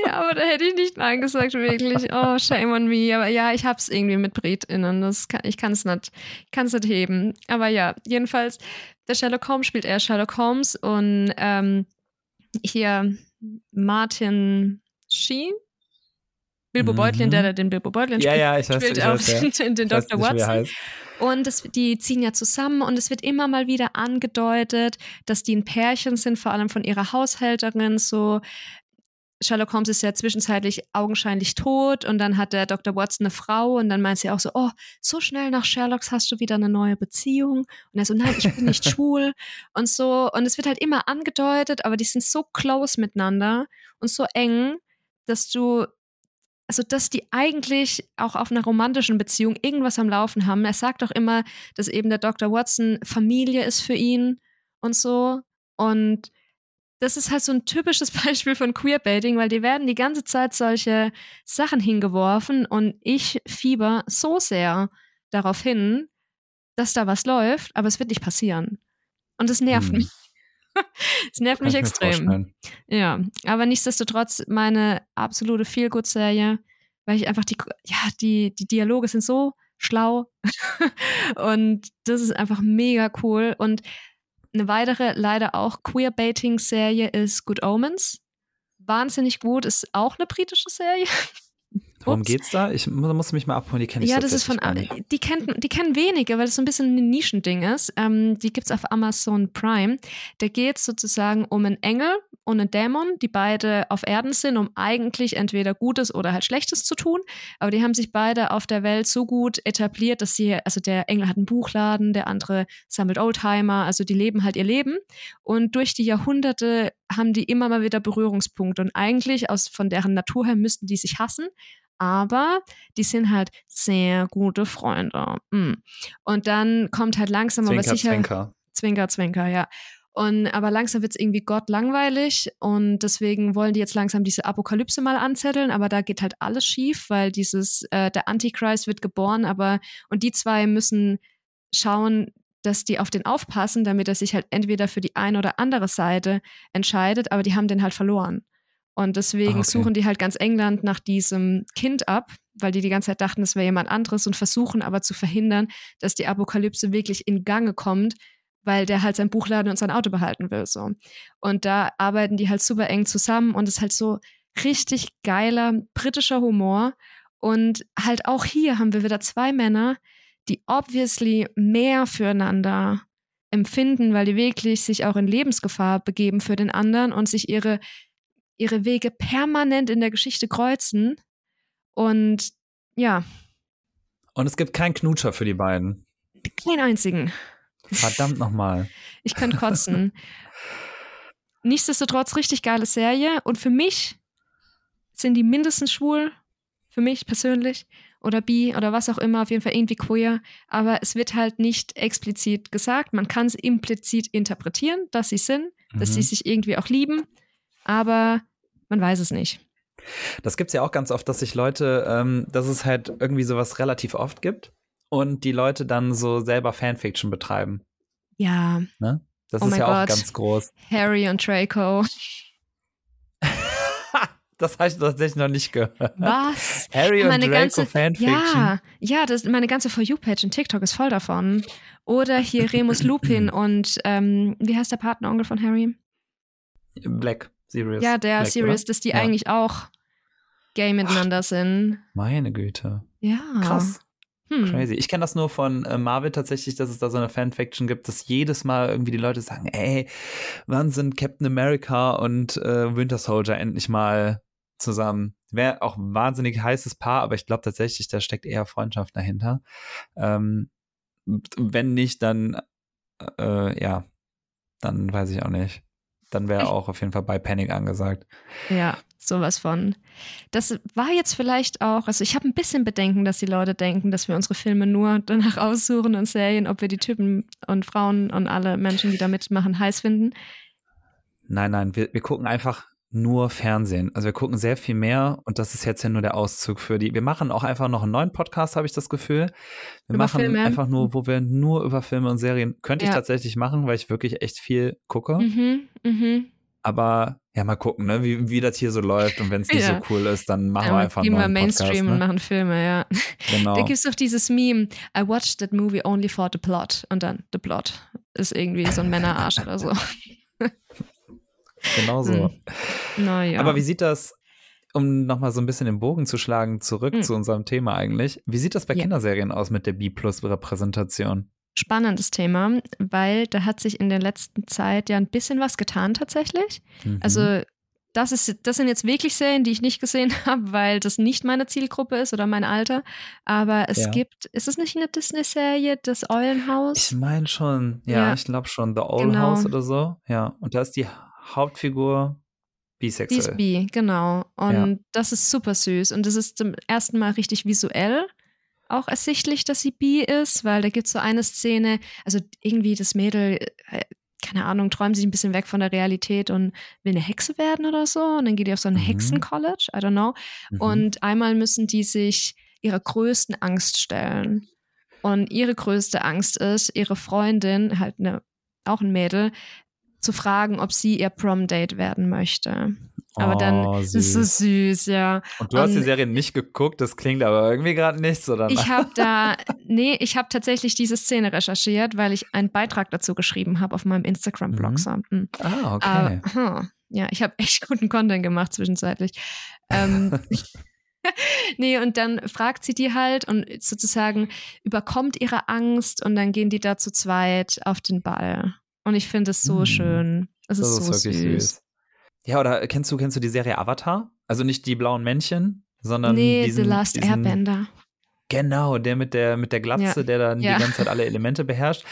Ja, aber da hätte ich nicht Nein gesagt, wirklich. Oh, shame on me. Aber ja, ich hab's irgendwie mit BritInnen. Das kann, ich kann es nicht, kann's nicht heben. Aber ja, jedenfalls, der Sherlock Holmes spielt er Sherlock Holmes und ähm, hier Martin Sheen, Bilbo Mhm. Beutlin, der, der den Bilbo Beutlin ja, spielt, ja, ich weiß, spielt ich auch weiß, ja. den, den Dr. Watson. Und das, die ziehen ja zusammen und es wird immer mal wieder angedeutet, dass die ein Pärchen sind, vor allem von ihrer Haushälterin. So, Sherlock Holmes ist ja zwischenzeitlich augenscheinlich tot und dann hat der Dr. Watson eine Frau und dann meint sie auch so, oh, so schnell nach Sherlocks hast du wieder eine neue Beziehung. Und er so, nein, ich bin nicht schwul und so. Und es wird halt immer angedeutet, aber die sind so close miteinander und so eng, dass du also dass die eigentlich auch auf einer romantischen Beziehung irgendwas am Laufen haben. Er sagt auch immer, dass eben der Dr. Watson Familie ist für ihn und so. Und das ist halt so ein typisches Beispiel von Queerbaiting, weil die werden die ganze Zeit solche Sachen hingeworfen und ich fieber so sehr darauf hin, dass da was läuft, aber es wird nicht passieren. Und das nervt Hm. mich. Es nervt mich extrem. Ja, aber nichtsdestotrotz meine absolute Feel-Good-Serie, weil ich einfach die, ja, die, die Dialoge sind so schlau und das ist einfach mega cool. Und eine weitere, leider auch Queerbaiting-Serie ist Good Omens. Wahnsinnig gut, ist auch eine britische Serie. Worum Ups. geht's da? Ich mu- muss mich mal abholen, die kenne ich Ja, das ist von, die kennen, die kennen wenige, weil es so ein bisschen ein Nischending ist. Ähm, die gibt es auf Amazon Prime. Da geht es sozusagen um einen Engel und einen Dämon, die beide auf Erden sind, um eigentlich entweder Gutes oder halt Schlechtes zu tun. Aber die haben sich beide auf der Welt so gut etabliert, dass sie, also der Engel hat einen Buchladen, der andere sammelt Oldtimer, also die leben halt ihr Leben. Und durch die Jahrhunderte haben die immer mal wieder Berührungspunkte. Und eigentlich aus, von deren Natur her müssten die sich hassen. Aber die sind halt sehr gute Freunde. Mm. Und dann kommt halt langsam aber Zwinker, sicher. Zwinker. Zwinker, Zwinker, ja. Und aber langsam wird es irgendwie Gott langweilig und deswegen wollen die jetzt langsam diese Apokalypse mal anzetteln, aber da geht halt alles schief, weil dieses, äh, der Antichrist wird geboren, aber und die zwei müssen schauen, dass die auf den aufpassen, damit er sich halt entweder für die eine oder andere Seite entscheidet, aber die haben den halt verloren. Und deswegen Ah, okay. suchen die halt ganz England nach diesem Kind ab, weil die die ganze Zeit dachten, es wäre jemand anderes und versuchen aber zu verhindern, dass die Apokalypse wirklich in Gange kommt, weil der halt sein Buchladen und sein Auto behalten will. So. Und da arbeiten die halt super eng zusammen und es ist halt so richtig geiler britischer Humor. Und halt auch hier haben wir wieder zwei Männer, die obviously mehr füreinander empfinden, weil die wirklich sich auch in Lebensgefahr begeben für den anderen und sich ihre, ihre Wege permanent in der Geschichte kreuzen. Und ja. Und es gibt keinen Knutscher für die beiden. Keinen einzigen. Verdammt nochmal. Ich kann kotzen. Nichtsdestotrotz richtig geile Serie und für mich sind die mindestens schwul, für mich persönlich, oder bi oder was auch immer, auf jeden Fall irgendwie queer, aber es wird halt nicht explizit gesagt. Man kann es implizit interpretieren, dass sie sind, mhm. dass sie mhm. sich irgendwie auch lieben, aber man weiß es nicht. Das gibt es ja auch ganz oft, dass sich Leute, ähm, dass es halt irgendwie sowas relativ oft gibt und die Leute dann so selber Fanfiction betreiben. Ja. Ne? Das oh ist ja Gott. auch ganz groß. Harry und Draco. Das habe ich tatsächlich noch nicht gehört. Was? Harry meine und Draco ganze, Fanfiction. Ja, ja das, meine ganze For You-Page in TikTok ist voll davon. Oder hier Remus Lupin und ähm, wie heißt der Partneronkel von Harry? Black, Sirius. Ja, der Black, Sirius, dass die ja. eigentlich auch gay miteinander sind. Meine Güte. Ja. Krass. Hm. Crazy. Ich kenne das nur von äh, Marvel tatsächlich, dass es da so eine Fanfiction gibt, dass jedes Mal irgendwie die Leute sagen, ey, wann sind Captain America und äh, Winter Soldier endlich mal zusammen. Wäre auch ein wahnsinnig heißes Paar, aber ich glaube tatsächlich, da steckt eher Freundschaft dahinter. Ähm, wenn nicht, dann äh, ja, dann weiß ich auch nicht. Dann wäre auch auf jeden Fall bei Panic angesagt. Ja, sowas von. Das war jetzt vielleicht auch, also ich habe ein bisschen Bedenken, dass die Leute denken, dass wir unsere Filme nur danach aussuchen und Serien, ob wir die Typen und Frauen und alle Menschen, die da mitmachen, heiß finden. Nein, nein, wir, wir gucken einfach nur Fernsehen. Also wir gucken sehr viel mehr und das ist jetzt ja nur der Auszug für die. Wir machen auch einfach noch einen neuen Podcast, habe ich das Gefühl. Wir über machen Filme. einfach nur, wo wir nur über Filme und Serien, könnte ja. ich tatsächlich machen, weil ich wirklich echt viel gucke. Mhm, mh. Aber ja, mal gucken, ne, wie, wie das hier so läuft und wenn es nicht ja. so cool ist, dann machen ja, wir einfach einen neuen Mainstream Podcast, ne? und machen Filme, ja. Genau. Da gibt es doch dieses Meme, I watched that movie only for the plot und dann the plot ist irgendwie so ein Männerarsch oder so. Genau so. Hm. Naja. Aber wie sieht das, um nochmal so ein bisschen den Bogen zu schlagen, zurück hm. zu unserem Thema eigentlich, wie sieht das bei ja. Kinderserien aus mit der B-Plus-Repräsentation? Spannendes Thema, weil da hat sich in der letzten Zeit ja ein bisschen was getan tatsächlich. Mhm. Also das, ist, das sind jetzt wirklich Serien, die ich nicht gesehen habe, weil das nicht meine Zielgruppe ist oder mein Alter. Aber es ja. gibt, ist es nicht eine Disney-Serie, das Eulenhaus? Ich meine schon, ja, ja. ich glaube schon, The Owl genau. House oder so. Ja, und da ist die Hauptfigur bisexuell. Die ist bi, genau. Und ja. das ist super süß. Und das ist zum ersten Mal richtig visuell auch ersichtlich, dass sie bi ist, weil da gibt es so eine Szene, also irgendwie das Mädel, äh, keine Ahnung, träumt sich ein bisschen weg von der Realität und will eine Hexe werden oder so. Und dann geht die auf so ein mhm. Hexencollege, I don't know. Mhm. Und einmal müssen die sich ihrer größten Angst stellen. Und ihre größte Angst ist, ihre Freundin, halt eine, auch ein Mädel, zu fragen, ob sie ihr Prom-Date werden möchte. Aber oh, dann süß. ist es so süß, ja. Und du hast die Serie nicht geguckt, das klingt aber irgendwie gerade nichts, oder? Ich habe da, nee, ich habe tatsächlich diese Szene recherchiert, weil ich einen Beitrag dazu geschrieben habe auf meinem Instagram-Blog. Mhm. Hm. Ah, okay. Aber, ja, ich habe echt guten Content gemacht zwischenzeitlich. Ähm, nee, und dann fragt sie die halt und sozusagen überkommt ihre Angst und dann gehen die da zu zweit auf den Ball. Und ich finde es so mhm. schön. Es ist, das ist so süß. süß. Ja, oder kennst du, kennst du die Serie Avatar? Also nicht die blauen Männchen, sondern nee, diesen, The Last diesen, Airbender. Genau, der mit der, mit der Glatze, ja. der dann ja. die ganze Zeit alle Elemente beherrscht.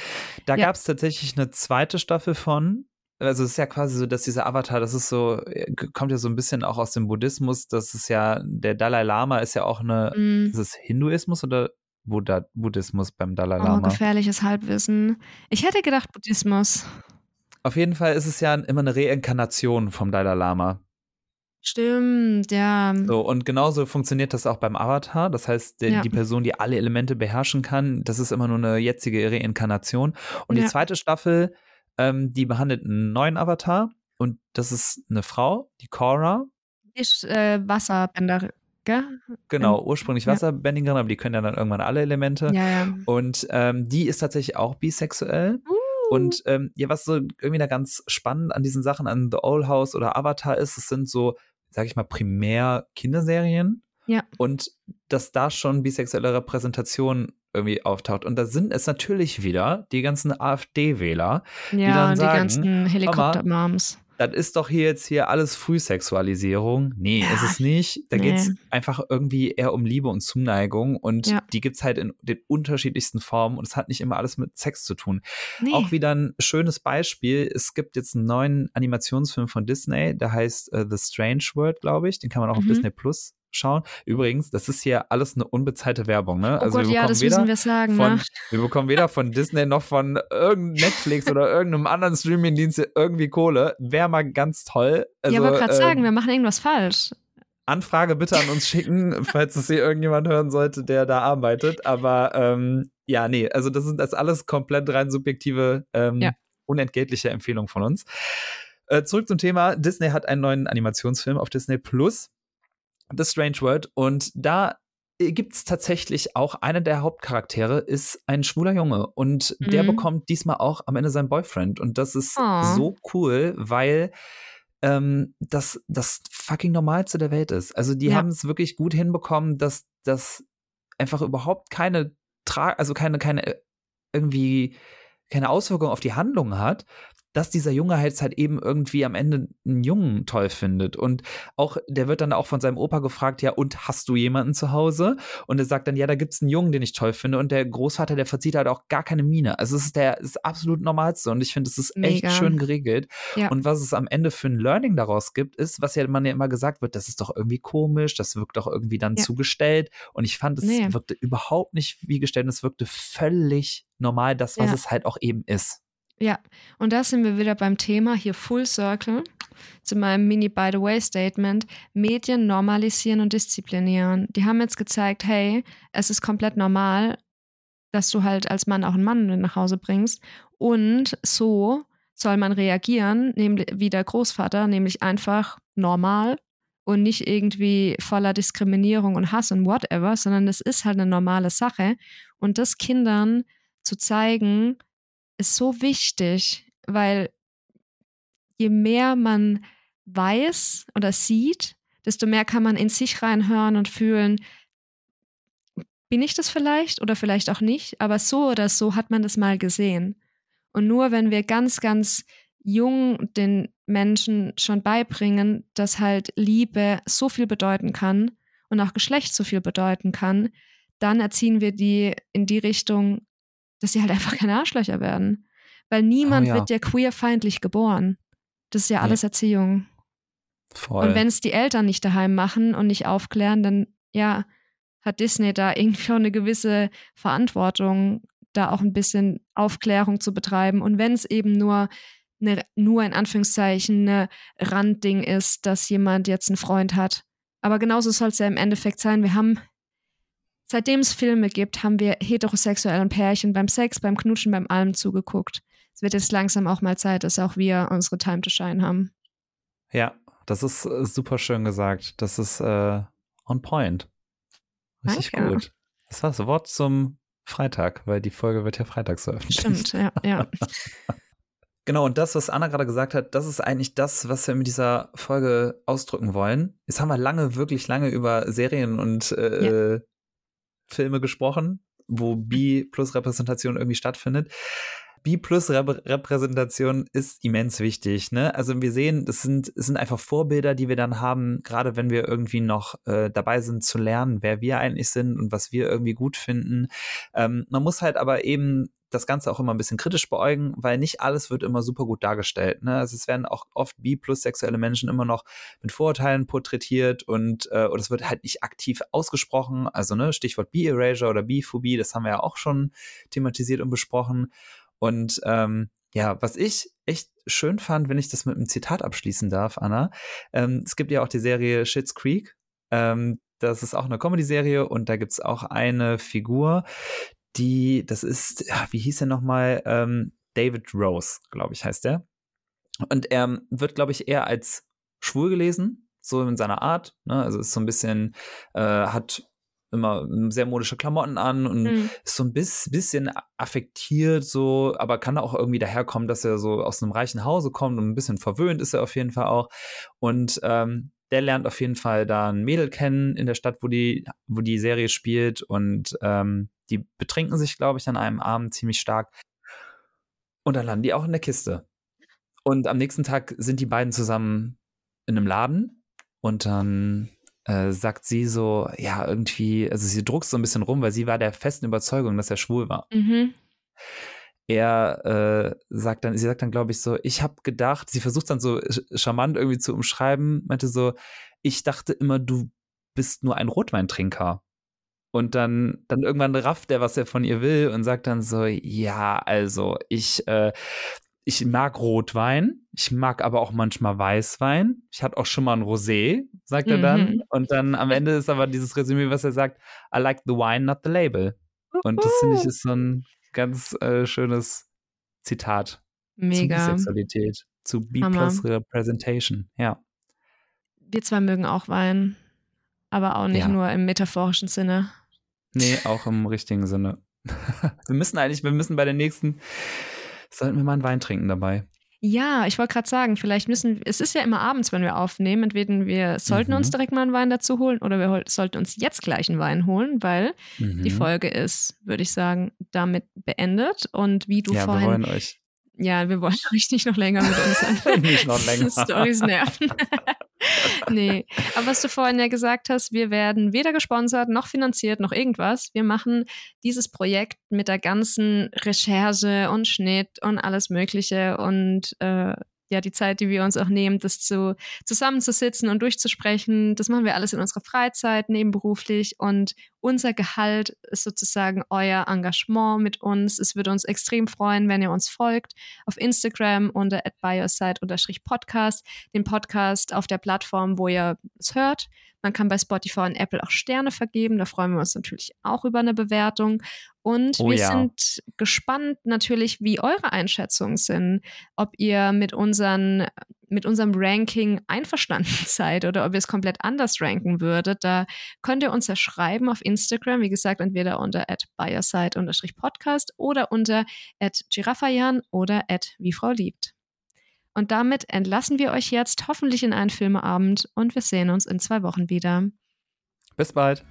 Da ja. gab es tatsächlich eine zweite Staffel von. Also es ist ja quasi so, dass dieser Avatar, das ist so, äh, kommt ja so ein bisschen auch aus dem Buddhismus. Das ist ja, der Dalai Lama ist ja auch eine, mm. ist es Hinduismus oder Buddha, Buddhismus beim Dalai oh, Lama. Oh, gefährliches Halbwissen. Ich hätte gedacht Buddhismus. Auf jeden Fall ist es ja immer eine Reinkarnation vom Dalai Lama. Stimmt, ja. So, und genauso funktioniert das auch beim Avatar. Das heißt, die, ja. die Person, die alle Elemente beherrschen kann, das ist immer nur eine jetzige Reinkarnation. Und ja. die zweite Staffel, ähm, die behandelt einen neuen Avatar. Und das ist eine Frau, die Cora. Ist äh, Wasserbänder gell? Genau, ursprünglich Wasserbändigerin, aber die können ja dann irgendwann alle Elemente. Ja, ja. Und ähm, die ist tatsächlich auch bisexuell. Uh. Und ähm, ja, was so irgendwie da ganz spannend an diesen Sachen, an The Old House oder Avatar ist, es sind so, sag ich mal, primär Kinderserien. Ja. Und dass da schon bisexuelle Repräsentation irgendwie auftaucht. Und da sind es natürlich wieder die ganzen AfD-Wähler, Ja, die dann die sagen, ganzen Helikopter-Moms. Das ist doch hier jetzt hier alles Frühsexualisierung. Nee, Ja, ist es nicht. Da nee. geht es einfach irgendwie eher um Liebe und Zuneigung und Ja. die gibt es halt in den unterschiedlichsten Formen und es hat nicht immer alles mit Sex zu tun. Nee. Auch wieder ein schönes Beispiel. Es gibt jetzt einen neuen Animationsfilm von Disney, der heißt äh, The Strange World, glaube ich. Den kann man auch auf Mhm. Disney Plus schauen. Übrigens, das ist hier alles eine unbezahlte Werbung. Ne? oh Gott, wir ja, bekommen das weder müssen wir sagen, von, ne? wir bekommen weder von Disney noch von irgendeinem Netflix oder irgendeinem anderen Streamingdienst irgendwie Kohle. Wäre mal ganz toll. Also, ja, wollte gerade ähm, sagen, wir machen irgendwas falsch. Anfrage bitte an uns schicken, falls es hier irgendjemand hören sollte, der da arbeitet. Aber ähm, ja, nee, also das ist das alles komplett rein subjektive, ähm, Ja. unentgeltliche Empfehlung von uns. Äh, zurück zum Thema. Disney hat einen neuen Animationsfilm auf Disney Plus, The Strange World. Und da gibt es tatsächlich auch einer der Hauptcharaktere ist ein schwuler Junge und der Mhm. bekommt diesmal auch am Ende seinen Boyfriend und das ist Oh. so cool, weil ähm, das das fucking Normalste der Welt ist. Also die Ja. haben es wirklich gut hinbekommen, dass das einfach überhaupt keine Tra also keine keine äh, irgendwie keine Auswirkung auf die Handlung hat, dass dieser Junge halt halt eben irgendwie am Ende einen Jungen toll findet. Und auch, der wird dann auch von seinem Opa gefragt, ja, und hast du jemanden zu Hause? Und er sagt dann, ja, da gibt's einen Jungen, den ich toll finde. Und der Großvater, der verzieht halt auch gar keine Miene. Also es ist der das absolut Normalste. Und ich finde, es ist echt Mega. schön geregelt. Ja. Und was es am Ende für ein Learning daraus gibt, ist, was ja man ja immer gesagt wird, das ist doch irgendwie komisch, das wirkt doch irgendwie dann Ja. zu gestellt. Und ich fand, es Nee. wirkte überhaupt nicht wie gestellt, es wirkte völlig normal, das, was Ja. es halt auch eben ist. Ja, und da sind wir wieder beim Thema hier Full Circle zu meinem Mini By the Way Statement. Medien normalisieren und disziplinieren. Die haben jetzt gezeigt, hey, es ist komplett normal, dass du halt als Mann auch einen Mann nach Hause bringst. Und so soll man reagieren, nämlich wie der Großvater, nämlich einfach normal und nicht irgendwie voller Diskriminierung und Hass und whatever, sondern es ist halt eine normale Sache. Und das Kindern zu zeigen, ist so wichtig, weil je mehr man weiß oder sieht, desto mehr kann man in sich reinhören und fühlen, bin ich das vielleicht oder vielleicht auch nicht, aber so oder so hat man das mal gesehen. Und nur wenn wir ganz, ganz jung den Menschen schon beibringen, dass halt Liebe so viel bedeuten kann und auch Geschlecht so viel bedeuten kann, dann erziehen wir die in die Richtung, dass sie halt einfach keine Arschlöcher werden. Weil niemand ja. wird ja queerfeindlich geboren. Das ist ja alles Erziehung. Voll. Und wenn es die Eltern nicht daheim machen und nicht aufklären, dann ja, hat Disney da irgendwie auch eine gewisse Verantwortung, da auch ein bisschen Aufklärung zu betreiben. Und wenn es eben nur eine, nur in Anführungszeichen eine Randding ist, dass jemand jetzt einen Freund hat. Aber genauso soll es ja im Endeffekt sein. Wir haben, seitdem es Filme gibt, haben wir heterosexuellen Pärchen beim Sex, beim Knutschen, beim Allem zugeguckt. Es wird jetzt langsam auch mal Zeit, dass auch wir unsere Time to Shine haben. ja, das ist äh, super schön gesagt. Das ist äh, on point. Richtig Danke. gut. Das war das Wort zum Freitag, weil die Folge wird ja freitags veröffentlicht. Stimmt, ja, ja. Genau, und das, was Anna gerade gesagt hat, das ist eigentlich das, was wir mit dieser Folge ausdrücken wollen. Jetzt haben wir lange, wirklich lange über Serien und äh, Filme gesprochen, wo B plus Repräsentation irgendwie stattfindet. B plus Rep Repräsentation ist immens wichtig. Ne? Also wir sehen, das sind, es sind einfach Vorbilder, die wir dann haben, gerade wenn wir irgendwie noch äh, dabei sind zu lernen, wer wir eigentlich sind und was wir irgendwie gut finden. Ähm, man muss halt aber eben das Ganze auch immer ein bisschen kritisch beäugen, weil nicht alles wird immer super gut dargestellt. Ne? Also es werden auch oft bi plus sexuelle Menschen immer noch mit Vorurteilen porträtiert und äh, oder es wird halt nicht aktiv ausgesprochen. Also ne, Stichwort Bi-Erasure oder Biphobie, das haben wir ja auch schon thematisiert und besprochen. Und ähm, ja, was ich echt schön fand, wenn ich das mit einem Zitat abschließen darf, Anna, ähm, es gibt ja auch die Serie Schitt's Creek. Ähm, das ist auch eine Comedy-Serie und da gibt es auch eine Figur, die, das ist, wie hieß er nochmal? Ähm, David Rose, glaube ich, heißt der. Und er wird, glaube ich, eher als schwul gelesen, so in seiner Art. Ne? Also ist so ein bisschen, äh, hat immer sehr modische Klamotten an und Mhm. ist so ein bis, bisschen affektiert, so, aber kann auch irgendwie daherkommen, dass er so aus einem reichen Hause kommt und ein bisschen verwöhnt ist er auf jeden Fall auch. Und ähm, der lernt auf jeden Fall da ein Mädel kennen in der Stadt, wo die, wo die Serie spielt und ähm, die betrinken sich, glaube ich, an einem Abend ziemlich stark. Und dann landen die auch in der Kiste. Und am nächsten Tag sind die beiden zusammen in einem Laden und dann äh, sagt sie so, ja, irgendwie, also sie druckst so ein bisschen rum, weil sie war der festen Überzeugung, dass er schwul war. Mhm. Er äh, sagt dann, sie sagt dann, glaube ich, so, ich habe gedacht, sie versucht dann so charmant irgendwie zu umschreiben, meinte so, ich dachte immer, du bist nur ein Rotweintrinker. Und dann, dann irgendwann rafft er, was er von ihr will und sagt dann so, ja, also ich, äh, ich mag Rotwein, ich mag aber auch manchmal Weißwein. Ich hatte auch schon mal ein Rosé, sagt er dann. Mhm. Und dann am Ende ist aber dieses Resümee, was er sagt, I like the wine, not the label. Und das finde ich ist so ein ganz äh, schönes Zitat Mega. zu Bisexualität, zu B-Plus Representation, ja. Wir zwei mögen auch Wein, aber auch nicht Ja. nur im metaphorischen Sinne. Nee, auch im richtigen Sinne. wir müssen eigentlich, wir müssen bei der nächsten, sollten wir mal einen Wein trinken dabei. Ja, ich wollte gerade sagen, vielleicht müssen, es ist ja immer abends, wenn wir aufnehmen, entweder wir sollten uns Mhm. direkt mal einen Wein dazu holen oder wir sollten uns jetzt gleich einen Wein holen, weil die Mhm. Folge ist, würde ich sagen, damit beendet. Und wie du ja, wir vorhin, ja, wir wollen euch nicht noch länger mit unseren nicht noch länger. Stories nerven. nee, aber was du vorhin ja gesagt hast, wir werden weder gesponsert noch finanziert noch irgendwas. Wir machen dieses Projekt mit der ganzen Recherche und Schnitt und alles Mögliche und äh, ja, die Zeit, die wir uns auch nehmen, das zu, zusammenzusitzen und durchzusprechen, das machen wir alles in unserer Freizeit, nebenberuflich und unser Gehalt ist sozusagen euer Engagement mit uns. Es würde uns extrem freuen, wenn ihr uns folgt auf Instagram unter @biosite_podcast, den Podcast auf der Plattform, wo ihr es hört. Man kann bei Spotify und Apple auch Sterne vergeben. Da freuen wir uns natürlich auch über eine Bewertung. Und Oh wir ja. sind gespannt natürlich, wie eure Einschätzungen sind, ob ihr mit unseren mit unserem Ranking einverstanden seid oder ob ihr es komplett anders ranken würdet. Da könnt ihr uns ja schreiben auf Instagram, wie gesagt, entweder unter @biorside_podcast oder unter @giraffajan oder wie Frau liebt. Und damit entlassen wir euch jetzt hoffentlich in einen Filmeabend und wir sehen uns in zwei Wochen wieder. Bis bald.